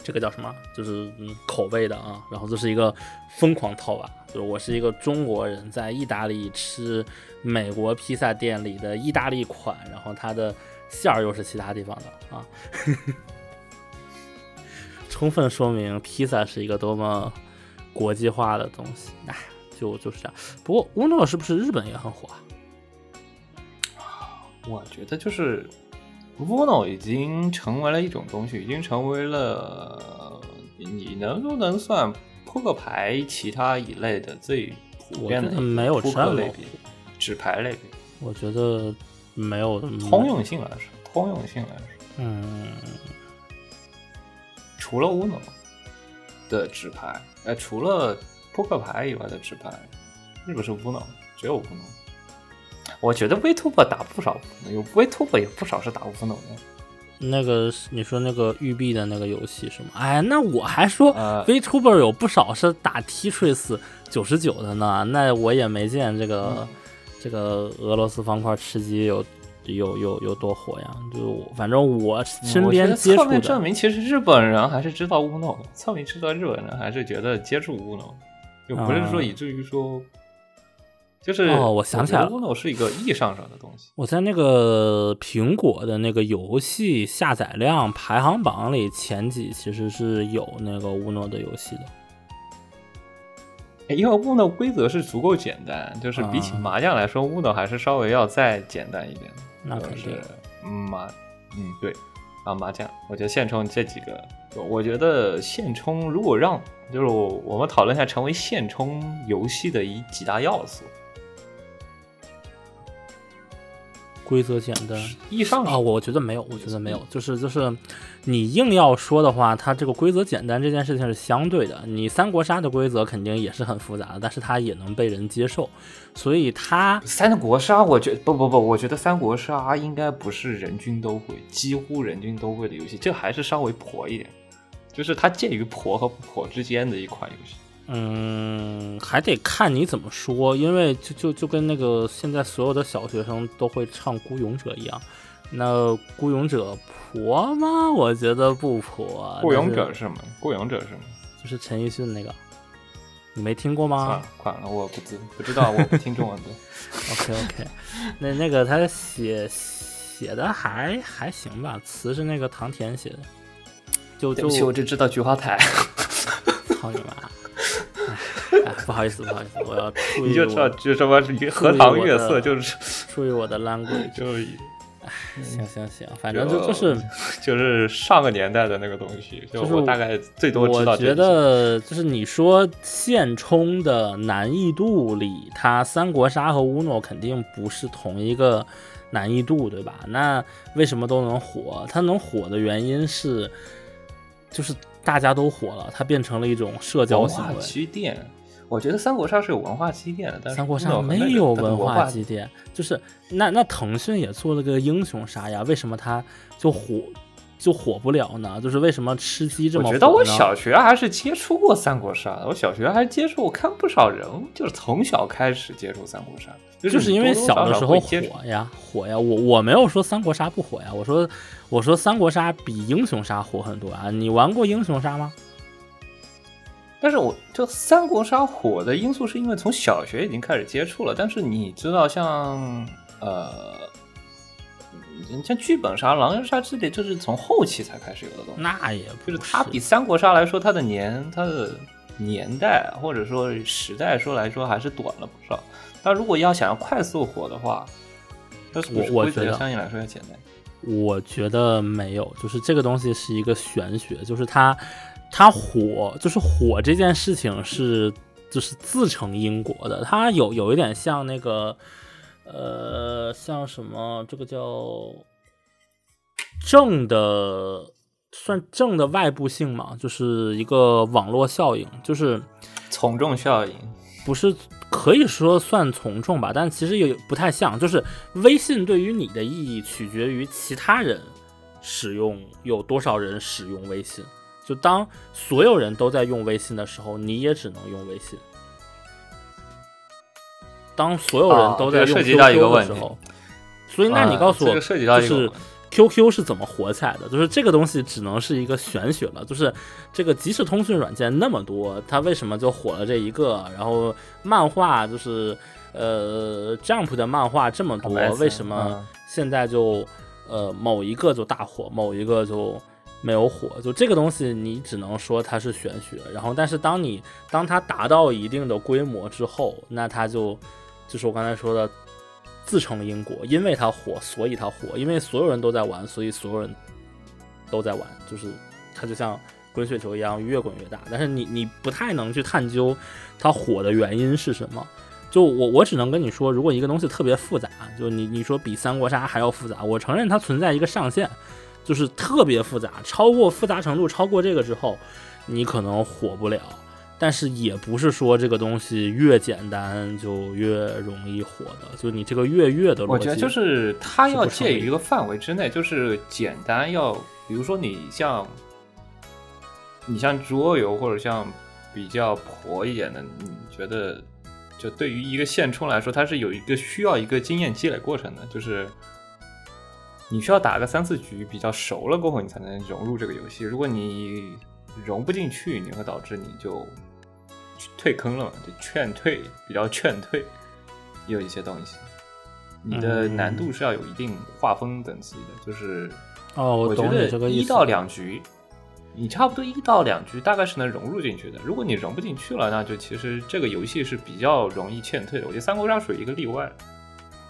这个叫什么？就是嗯口味的啊，然后这是一个疯狂套娃，就是我是一个中国人，在意大利吃美国披萨店里的意大利款，然后它的馅儿又是其他地方的啊，充分说明披萨是一个多么国际化的东西。哎，就就是这样。不过乌诺是不是日本也很火啊？我觉得就是。Uno 已经成为了一种东西，已经成为了你能不能算扑克牌其他一类的最普遍的没有扑克类别，纸牌类别。我觉得没有通用性来说，通用性来说，嗯，除了 Uno 的纸牌，哎，除了扑克牌以外的纸牌，是不是 Uno？只有 Uno。我觉得 Vtuber 打不少，有 Vtuber 也不少是打无脑的。那个你说那个育碧的那个游戏是吗？哎，那我还说 Vtuber 有不少是打 Tetris 九十九的呢。那我也没见这个这个俄罗斯方块吃鸡有有有有多火呀。就反正我身边接触的，证明其实日本人还是知道乌诺，侧面知道日本人还是觉得接触乌诺，就不是说以至于说。就是哦，我想起来了，Uno 是一个意义上上的东西。我在那个苹果的那个游戏下载量排行榜里前几，其实是有那个 Uno 的游戏的。因为 Uno 规则是足够简单，就是比起麻将来说，Uno 还是稍微要再简单一点。那肯定，嗯麻，嗯对啊麻将，我觉得现充这几个，我觉得现充如果让，就是我们讨论一下成为现充游戏的一几大要素。规则简单，易上啊？我觉得没有，我觉得没有，就是就是，你硬要说的话，它这个规则简单这件事情是相对的。你三国杀的规则肯定也是很复杂的，但是它也能被人接受，所以它三国杀，我觉不不不，我觉得三国杀应该不是人均都会，几乎人均都会的游戏，这还是稍微婆一点，就是它介于婆和不婆之间的一款游戏。嗯，还得看你怎么说，因为就就就跟那个现在所有的小学生都会唱《孤勇者》一样，那《孤勇者》婆吗？我觉得不婆。孤勇者是什么？孤勇者是吗？就是陈奕迅那个，你没听过吗？算了，我不知不知道，我不听中文的。OK OK，那那个他写写的还还行吧，词是那个唐田写的。就就我只知道菊花台。操你妈！不好意思，不好意思，我要注意。你就知道就什么荷塘月色，就是注意我的 language。就，行行行，反正就就是就是上个年代的那个东西，就是我大概最多知道。我觉得就是你说现充的难易度里，它三国杀和 Uno 肯定不是同一个难易度，对吧？那为什么都能火？它能火的原因是，就是大家都火了，它变成了一种社交行为。积淀。我觉得三国杀是有文化积淀的，但是三国杀没有文化积淀。就是那那腾讯也做了个英雄杀呀，为什么它就火就火不了呢？就是为什么吃鸡这么？我觉得我小学还是接触过三国杀的，我小学还接触，我看不少人就是从小开始接触三国杀，就是因为小的时候火呀火呀。我我没有说三国杀不火呀，我说我说三国杀比英雄杀火很多啊。你玩过英雄杀吗？但是我就三国杀火的因素是因为从小学已经开始接触了，但是你知道像呃，像剧本杀、狼人杀之类，这是从后期才开始有的东西。那也就是它比三国杀来说，它的年它的年代或者说时代说来说还是短了不少。但如果要想要快速火的话，我我觉得相对来说要简单。我觉得没有，就是这个东西是一个玄学，就是它。它火就是火这件事情是就是自成因果的，它有有一点像那个呃像什么这个叫正的算正的外部性嘛，就是一个网络效应，就是从众效应，不是可以说算从众吧，但其实也不太像，就是微信对于你的意义取决于其他人使用有多少人使用微信。就当所有人都在用微信的时候，你也只能用微信。当所有人都在用 QQ 的时候，所以那你告诉我，就是 QQ 是怎么火起来的？就是这个东西只能是一个玄学了。就是这个即时通讯软件那么多，它为什么就火了这一个？然后漫画就是呃 Jump 的漫画这么多，为什么现在就呃某一个就大火，某一个就？没有火，就这个东西，你只能说它是玄学。然后，但是当你当它达到一定的规模之后，那它就就是我刚才说的自成因果，因为它火，所以它火，因为所有人都在玩，所以所有人都在玩，就是它就像滚雪球一样越滚越大。但是你你不太能去探究它火的原因是什么。就我我只能跟你说，如果一个东西特别复杂，就你你说比三国杀还要复杂，我承认它存在一个上限。就是特别复杂，超过复杂程度超过这个之后，你可能火不了。但是也不是说这个东西越简单就越容易火的，就你这个越越的逻辑。我觉得就是它要介于一个范围之内，就是简单要，比如说你像你像桌游或者像比较婆一点的，你觉得就对于一个现充来说，它是有一个需要一个经验积累过程的，就是。你需要打个三四局比较熟了过后，你才能融入这个游戏。如果你融不进去，你会导致你就退坑了，就劝退，比较劝退。有一些东西，你的难度是要有一定划分等级的，就是哦，我觉得一到两局，你差不多一到两局大概是能融入进去的。如果你融不进去了，那就其实这个游戏是比较容易劝退的。我觉得三国杀属于一个例外。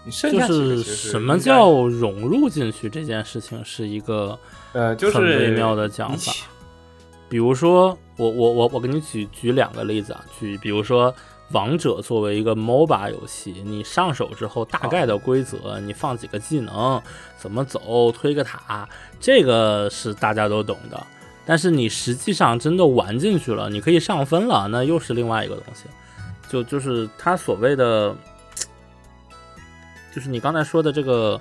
就是什么叫融入进去这件事情是一个呃，就是很微妙的讲法。比如说，我我我我给你举举两个例子啊，举比如说王者作为一个 MOBA 游戏，你上手之后大概的规则，你放几个技能，怎么走，推个塔，这个是大家都懂的。但是你实际上真的玩进去了，你可以上分了，那又是另外一个东西。就就是他所谓的。就是你刚才说的这个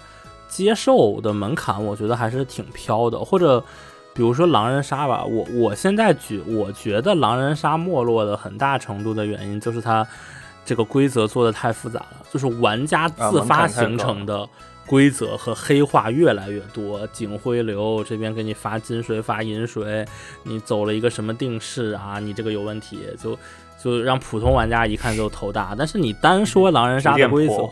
接受的门槛，我觉得还是挺飘的。或者，比如说狼人杀吧，我我现在举，我觉得狼人杀没落的很大程度的原因，就是它这个规则做的太复杂了，就是玩家自发形成的规则和黑化越来越多。警徽流这边给你发金水发银水，你走了一个什么定式啊？你这个有问题，就就让普通玩家一看就头大。但是你单说狼人杀的规则。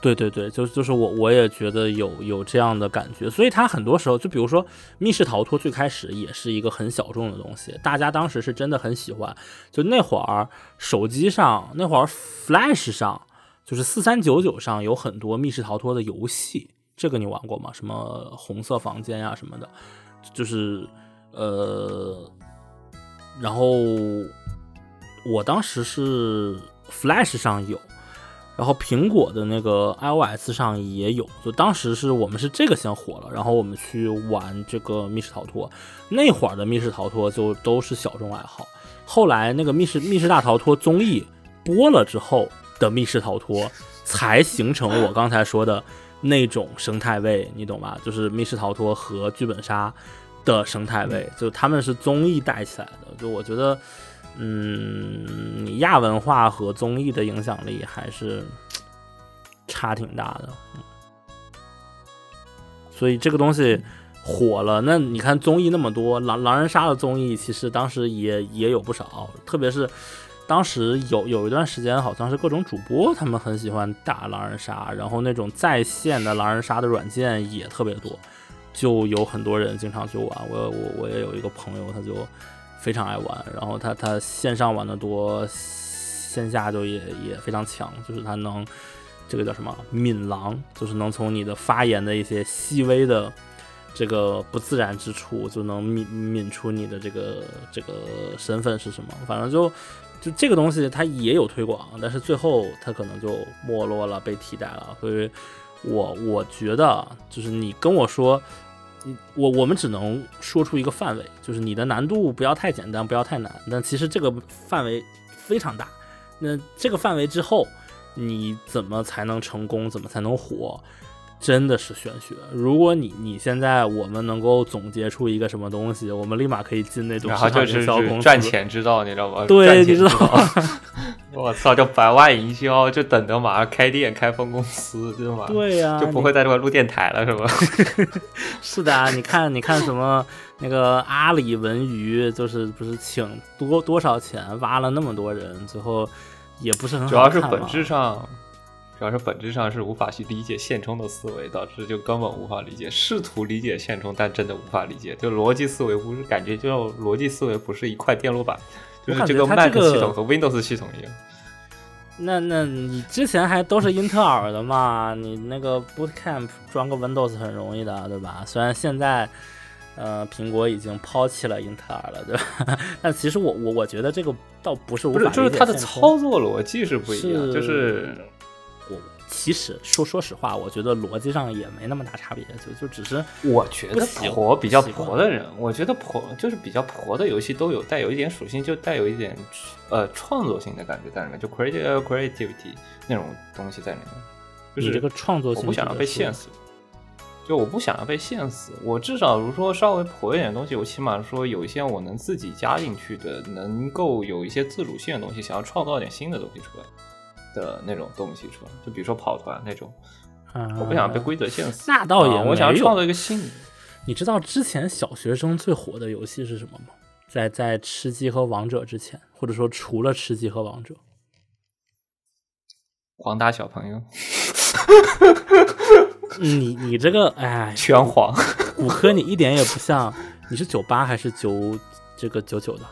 对对对，就就是我我也觉得有有这样的感觉，所以它很多时候就比如说密室逃脱最开始也是一个很小众的东西，大家当时是真的很喜欢。就那会儿手机上那会儿 Flash 上就是四三九九上有很多密室逃脱的游戏，这个你玩过吗？什么红色房间呀什么的，就是呃，然后我当时是 Flash 上有。然后苹果的那个 iOS 上也有，就当时是我们是这个先火了，然后我们去玩这个密室逃脱。那会儿的密室逃脱就都是小众爱好，后来那个密室密室大逃脱综艺播了之后的密室逃脱，才形成我刚才说的那种生态位，你懂吧？就是密室逃脱和剧本杀的生态位，就他们是综艺带起来的。就我觉得，嗯，亚文化和综艺的影响力还是 差挺大的。所以这个东西火了，那你看综艺那么多，狼狼人杀的综艺其实当时也也有不少，特别是当时有有一段时间，好像是各种主播他们很喜欢打狼人杀，然后那种在线的狼人杀的软件也特别多，就有很多人经常去玩。我我我也有一个朋友，他就非常爱玩，然后他他线上玩的多，线下就也也非常强，就是他能。这个叫什么敏狼，就是能从你的发言的一些细微的这个不自然之处，就能抿抿出你的这个这个身份是什么。反正就就这个东西，它也有推广，但是最后它可能就没落了，被替代了。所以，我我觉得就是你跟我说，我我们只能说出一个范围，就是你的难度不要太简单，不要太难。但其实这个范围非常大。那这个范围之后。你怎么才能成功？怎么才能火？真的是玄学。如果你你现在我们能够总结出一个什么东西，我们立马可以进那种然后就是赚钱之道，你知道吗？对，你知道。我操，叫百万营销，就等着马上开店、开分公司，对吗？对呀，就不会在这块录电台了，是吧？是的啊，你看，你看什么那个阿里文娱，就是不是请多多少钱挖了那么多人，最后。也不是很好，主要是本质上，主要是本质上是无法去理解线充的思维，导致就根本无法理解。试图理解线充，但真的无法理解。就逻辑思维不是感觉，就逻辑思维不是一块电路板，就是这个 Mac 系统和 Windows 系统一样。那那你之前还都是英特尔的嘛？你那个 Boot Camp 装个 Windows 很容易的，对吧？虽然现在。呃，苹果已经抛弃了英特尔了，对吧？但其实我我我觉得这个倒不是无法理解，就是它的操作逻辑是不一样。就是我其实说说实话，我觉得逻辑上也没那么大差别，就就只是我觉得婆比较婆的人，我觉得婆就是比较婆的游戏都有带有一点属性，就带有一点呃创作性的感觉在里面，就 creative creativity 那种东西在里面。就是这个创作性，我不想要被限死。就我不想要被限死，我至少如说稍微婆一点东西，我起码说有一些我能自己加进去的，能够有一些自主性的东西，想要创造点新的东西出来的那种东西出来，就比如说跑团那种，我不想被规则限死。那倒也，我想要创造一个新。你知道之前小学生最火的游戏是什么吗？在在吃鸡和王者之前，或者说除了吃鸡和王者，黄打小朋友。你你这个哎，拳皇，骨科你一点也不像，你是九八还是九这个九九的？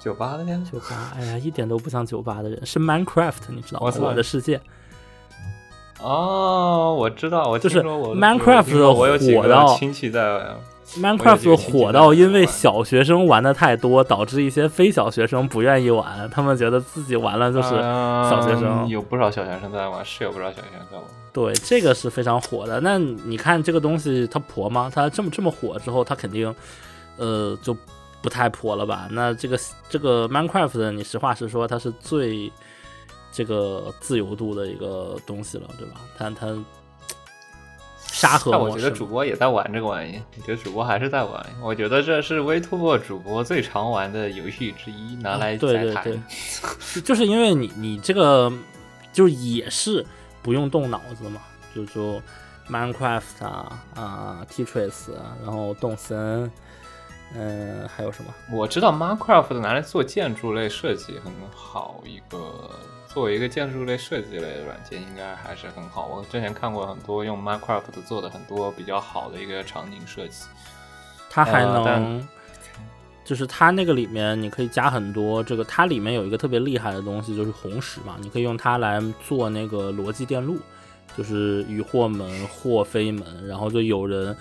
九八的呀，酒吧，哎呀，一点都不像酒吧的人，是 Minecraft，你知道吗？我的世界。哦，我知道，我就是 Minecraft 火到亲戚在。Minecraft 火到，因为小学生玩的太多，导致一些非小学生不愿意玩。他们觉得自己玩了就是小学生。有不少小学生在玩，是有不少小学生在玩。对，这个是非常火的。那你看这个东西，它婆吗？它这么这么火之后，它肯定呃就不太婆了吧？那这个这个 Minecraft，你实话实说，它是最这个自由度的一个东西了，对吧？它它。沙盒，但我觉得主播也在玩这个玩意。我觉得主播还是在玩。我觉得这是 Vtuber 主播最常玩的游戏之一，拿来对对对，就是因为你你这个就也是不用动脑子嘛，就就 Minecraft 啊啊 Tetris，然后动森，嗯，还有什么？我知道 Minecraft 拿来做建筑类设计很好一个。作为一个建筑类设计类的软件，应该还是很好。我之前看过很多用 Minecraft 做的很多比较好的一个场景设计。它还能，就是它那个里面你可以加很多这个，它里面有一个特别厉害的东西，就是红石嘛，你可以用它来做那个逻辑电路，就是与或门、或非门，然后就有人。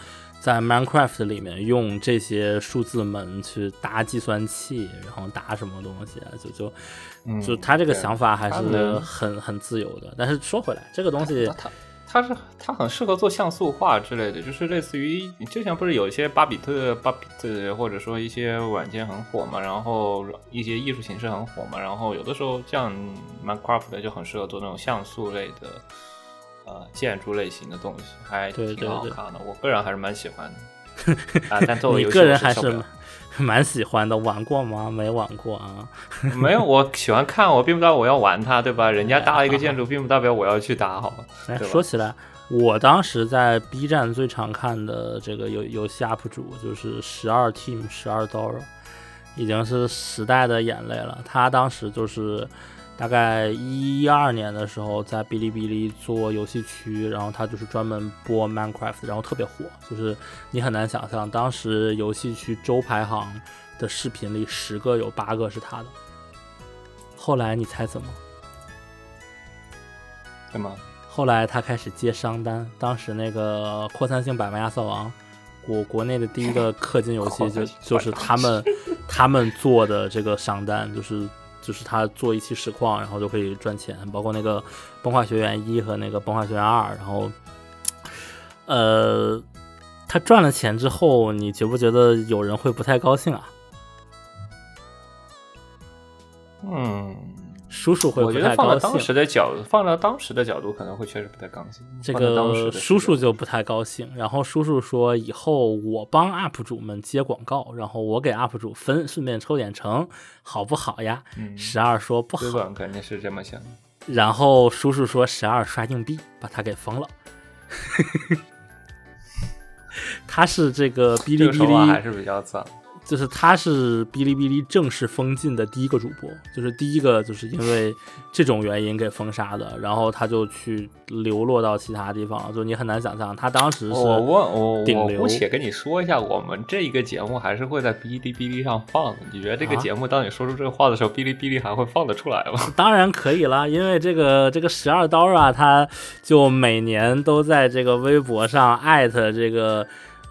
在 Minecraft 里面用这些数字门去搭计算器，然后搭什么东西啊？就就就他这个想法还是很很自由的。但是说回来，这个东西它它是它很适合做像素画之类的，就是类似于之前不是有一些巴比特、巴比特或者说一些软件很火嘛，然后一些艺术形式很火嘛，然后有的时候像 Minecraft 就很适合做那种像素类的呃建筑类型的东西，还挺好看的。我个人还是蛮喜欢的。啊，但作为你个人还是 蛮喜欢的。玩过吗？没玩过啊。没有，我喜欢看，我并不代表我要玩它，对吧？人家搭了一个建筑，并不代表我要去搭，好吧？哎，说起来，我当时在 B 站最常看的这个游游戏 UP 主就是十二 Team 十二 Dora，已经是时代的眼泪了。他当时就是大概一二年的时候，在哔哩哔哩做游戏区，然后他就是专门播 Minecraft，然后特别火，就是你很难想象，当时游戏区周排行。的视频里，十个有八个是他的。后来你猜怎么？怎么？后来他开始接商单。当时那个扩散性百万亚瑟王，国国内的第一个氪金游戏就就是他们他们做的这个商单，就是就是他做一期实况，然后就可以赚钱。包括那个崩坏学园一和那个崩坏学园二，然后呃，他赚了钱之后，你觉不觉得有人会不太高兴啊？嗯，叔叔会我觉得放到当时的角度，放到当时的角度，可能会确实不太高兴。这个叔叔就不太高兴。然后叔叔说：“以后我帮 UP 主们接广告，然后我给 UP 主分，顺便抽点成，好不好呀？”十二说：“不好。”肯定是这么想。然后叔叔说：“十二刷硬币，把他给封了。”他是这个哔哩哔哩还是比较脏。就是他是哔哩哔哩正式封禁的第一个主播，就是第一个就是因为这种原因给封杀的，然后他就去流落到其他地方，就你很难想象他当时是我我我姑且跟你说一下，我们这一个节目还是会在哔哩哔哩上放的。你觉得这个节目当你说出这个话的时候，哔哩哔哩还会放得出来吗？当然可以了，因为这个这个十二刀啊，他就每年都在这个微博上艾特这个。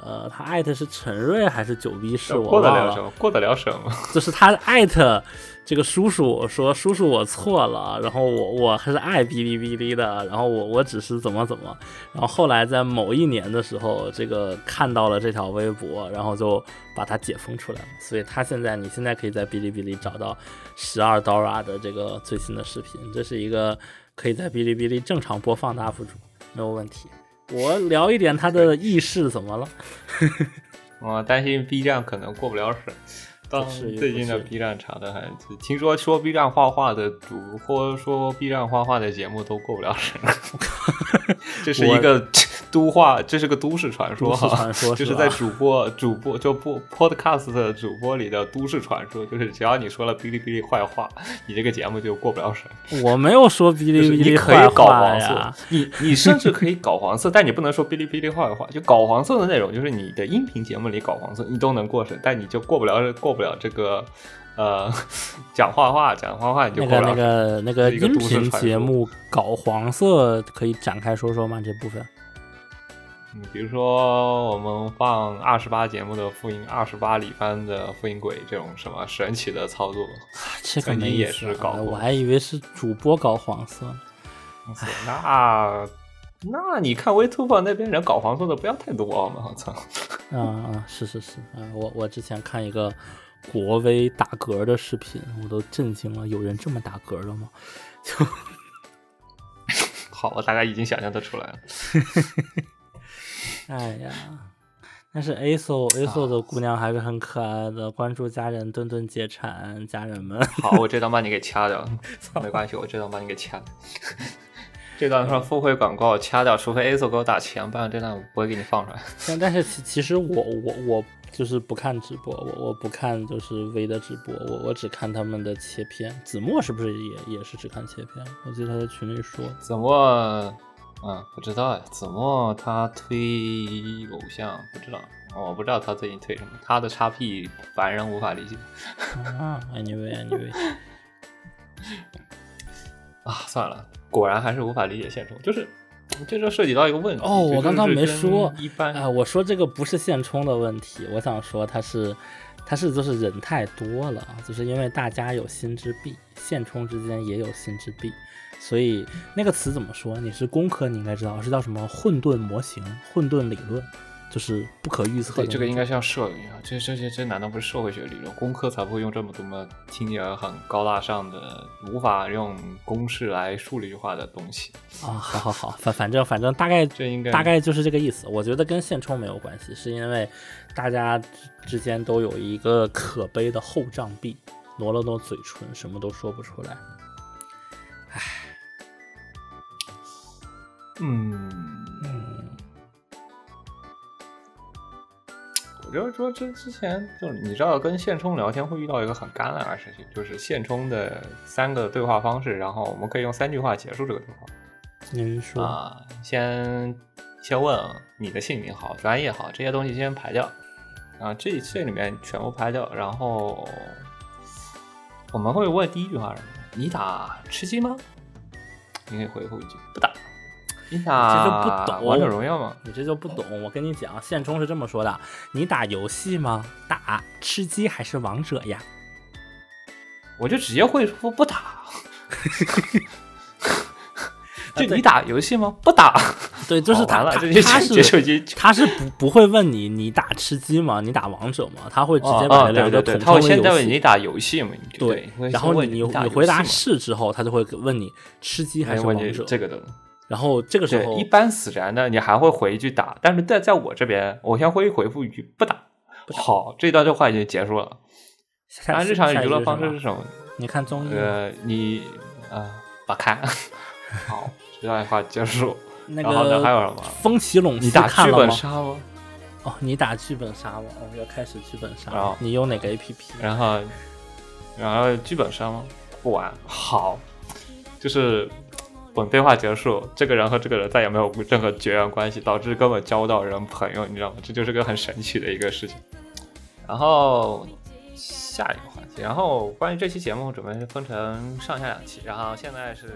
呃，他艾特是陈瑞还是九 B 是我过得了什么？过得了什么？就是他艾特这个叔叔说：“叔叔，我错了。”然后我我还是爱哔哩哔哩的。然后我我只是怎么怎么。然后后来在某一年的时候，这个看到了这条微博，然后就把它解封出来了。所以他现在，你现在可以在哔哩哔哩找到十二 Dora 的这个最新的视频。这是一个可以在哔哩哔哩正常播放的 UP 主，没有问题。我聊一点他的轶事怎么了？我担心 B 站可能过不了审。当时最近的 B 站查的还听说说 B 站画画的主播说 B 站画画的节目都过不了审。这是一个。都话，这是个都市传说哈，就是在主播主播就播 podcast 的主播里的都市传说，就是只要你说了哔哩哔哩坏话，你这个节目就过不了审。我没有说哔哩哔哩坏话呀，你你甚至可以搞黄色，但你不能说哔哩哔哩坏话。就搞黄色的内容，就是你的音频节目里搞黄色，你都能过审，但你就过不了过不了这个呃讲画画讲画画你就那个那个那个音频节目搞黄色，可以展开说说吗？这部分。嗯，比如说我们放二十八节目的复印，二十八里番的复印鬼这种什么神奇的操作，这肯定也是搞。我还以为是主播搞黄色。那那你看 Vtuber 那边人搞黄色的不要太多嘛，我操！啊啊，是是是啊，我我之前看一个国威打嗝的视频，我都震惊了，有人这么打嗝的吗？就 好，我大概已经想象得出来了。哎呀，但是 A so A so 的姑娘还是很可爱的。关注家人，顿顿解馋，家人们。好，我这段把你给掐掉，没关系，我这段把你给掐。这段说付费广告掐掉，除非 A so 给我打钱，不然这段我不会给你放出来。但但是其其实我我我就是不看直播，我我不看就是 V 的直播，我我只看他们的切片。子墨是不是也也是只看切片？我记得他在群里说子墨。嗯，不知道呀。子墨他推偶像，不知道，我不知道他最近推什么。他的叉 P 凡人无法理解。啊，anyway，anyway，啊，算了，果然还是无法理解现充，就是这就涉及到一个问题。哦，我刚刚没说，一般啊，我说这个不是现充的问题，我想说它是它是就是人太多了，就是因为大家有心之壁，现充之间也有心之壁，所以那个词怎么说？你是工科，你应该知道是叫什么混沌模型、混沌理论。就是不可预测。对，这个应该像社理啊，这这这这难道不是社会学理论？工科才不会用这么多么听起来很高大上的、无法用公式来数理化的东西啊！好好好，反反正反正大概这应该大概就是这个意思。我觉得跟现充没有关系，是因为大家之间都有一个可悲的厚障壁，挪了挪嘴唇，什么都说不出来。唉，嗯嗯。就是说，之之前就是你知道，跟现充聊天会遇到一个很尴尬的事情，就是现充的三个对话方式，然后我们可以用三句话结束这个对话。您说啊，先先问你的姓名好，专业好，这些东西先排掉啊，这这里面全部排掉，然后我们会问第一句话什么？你打吃鸡吗？你可以回复一句不打。你这就不懂王者荣耀吗？你这就不懂。我跟你讲，现充是这么说的：你打游戏吗？打吃鸡还是王者呀？我就直接会说不打。就你打游戏吗？不打。对，就是他，他是他是不不会问你你打吃鸡吗？你打王者吗？他会直接把两个统称为游戏。你打游戏吗？对，然后你你回答是之后，他就会问你吃鸡还是王者？这个的。然后这个时候，一般死宅呢，你还会回一句打，但是在在我这边，我先回回复一句不打。好，这段对话已经结束了。那日常娱乐方式是什么？你看综艺？呃，你呃，不看。好，这段话结束。然后呢？还有什么？风起陇西，你打剧本杀吗？哦，你打剧本杀吗？哦，要开始剧本杀。了。你用哪个 APP？然后，然后剧本杀吗？不玩。好，就是。本对话结束，这个人和这个人再也没有任何绝缘关系，导致根本交不到人朋友，你知道吗？这就是个很神奇的一个事情。然后下一个环节，然后关于这期节目准备分成上下两期，然后现在是。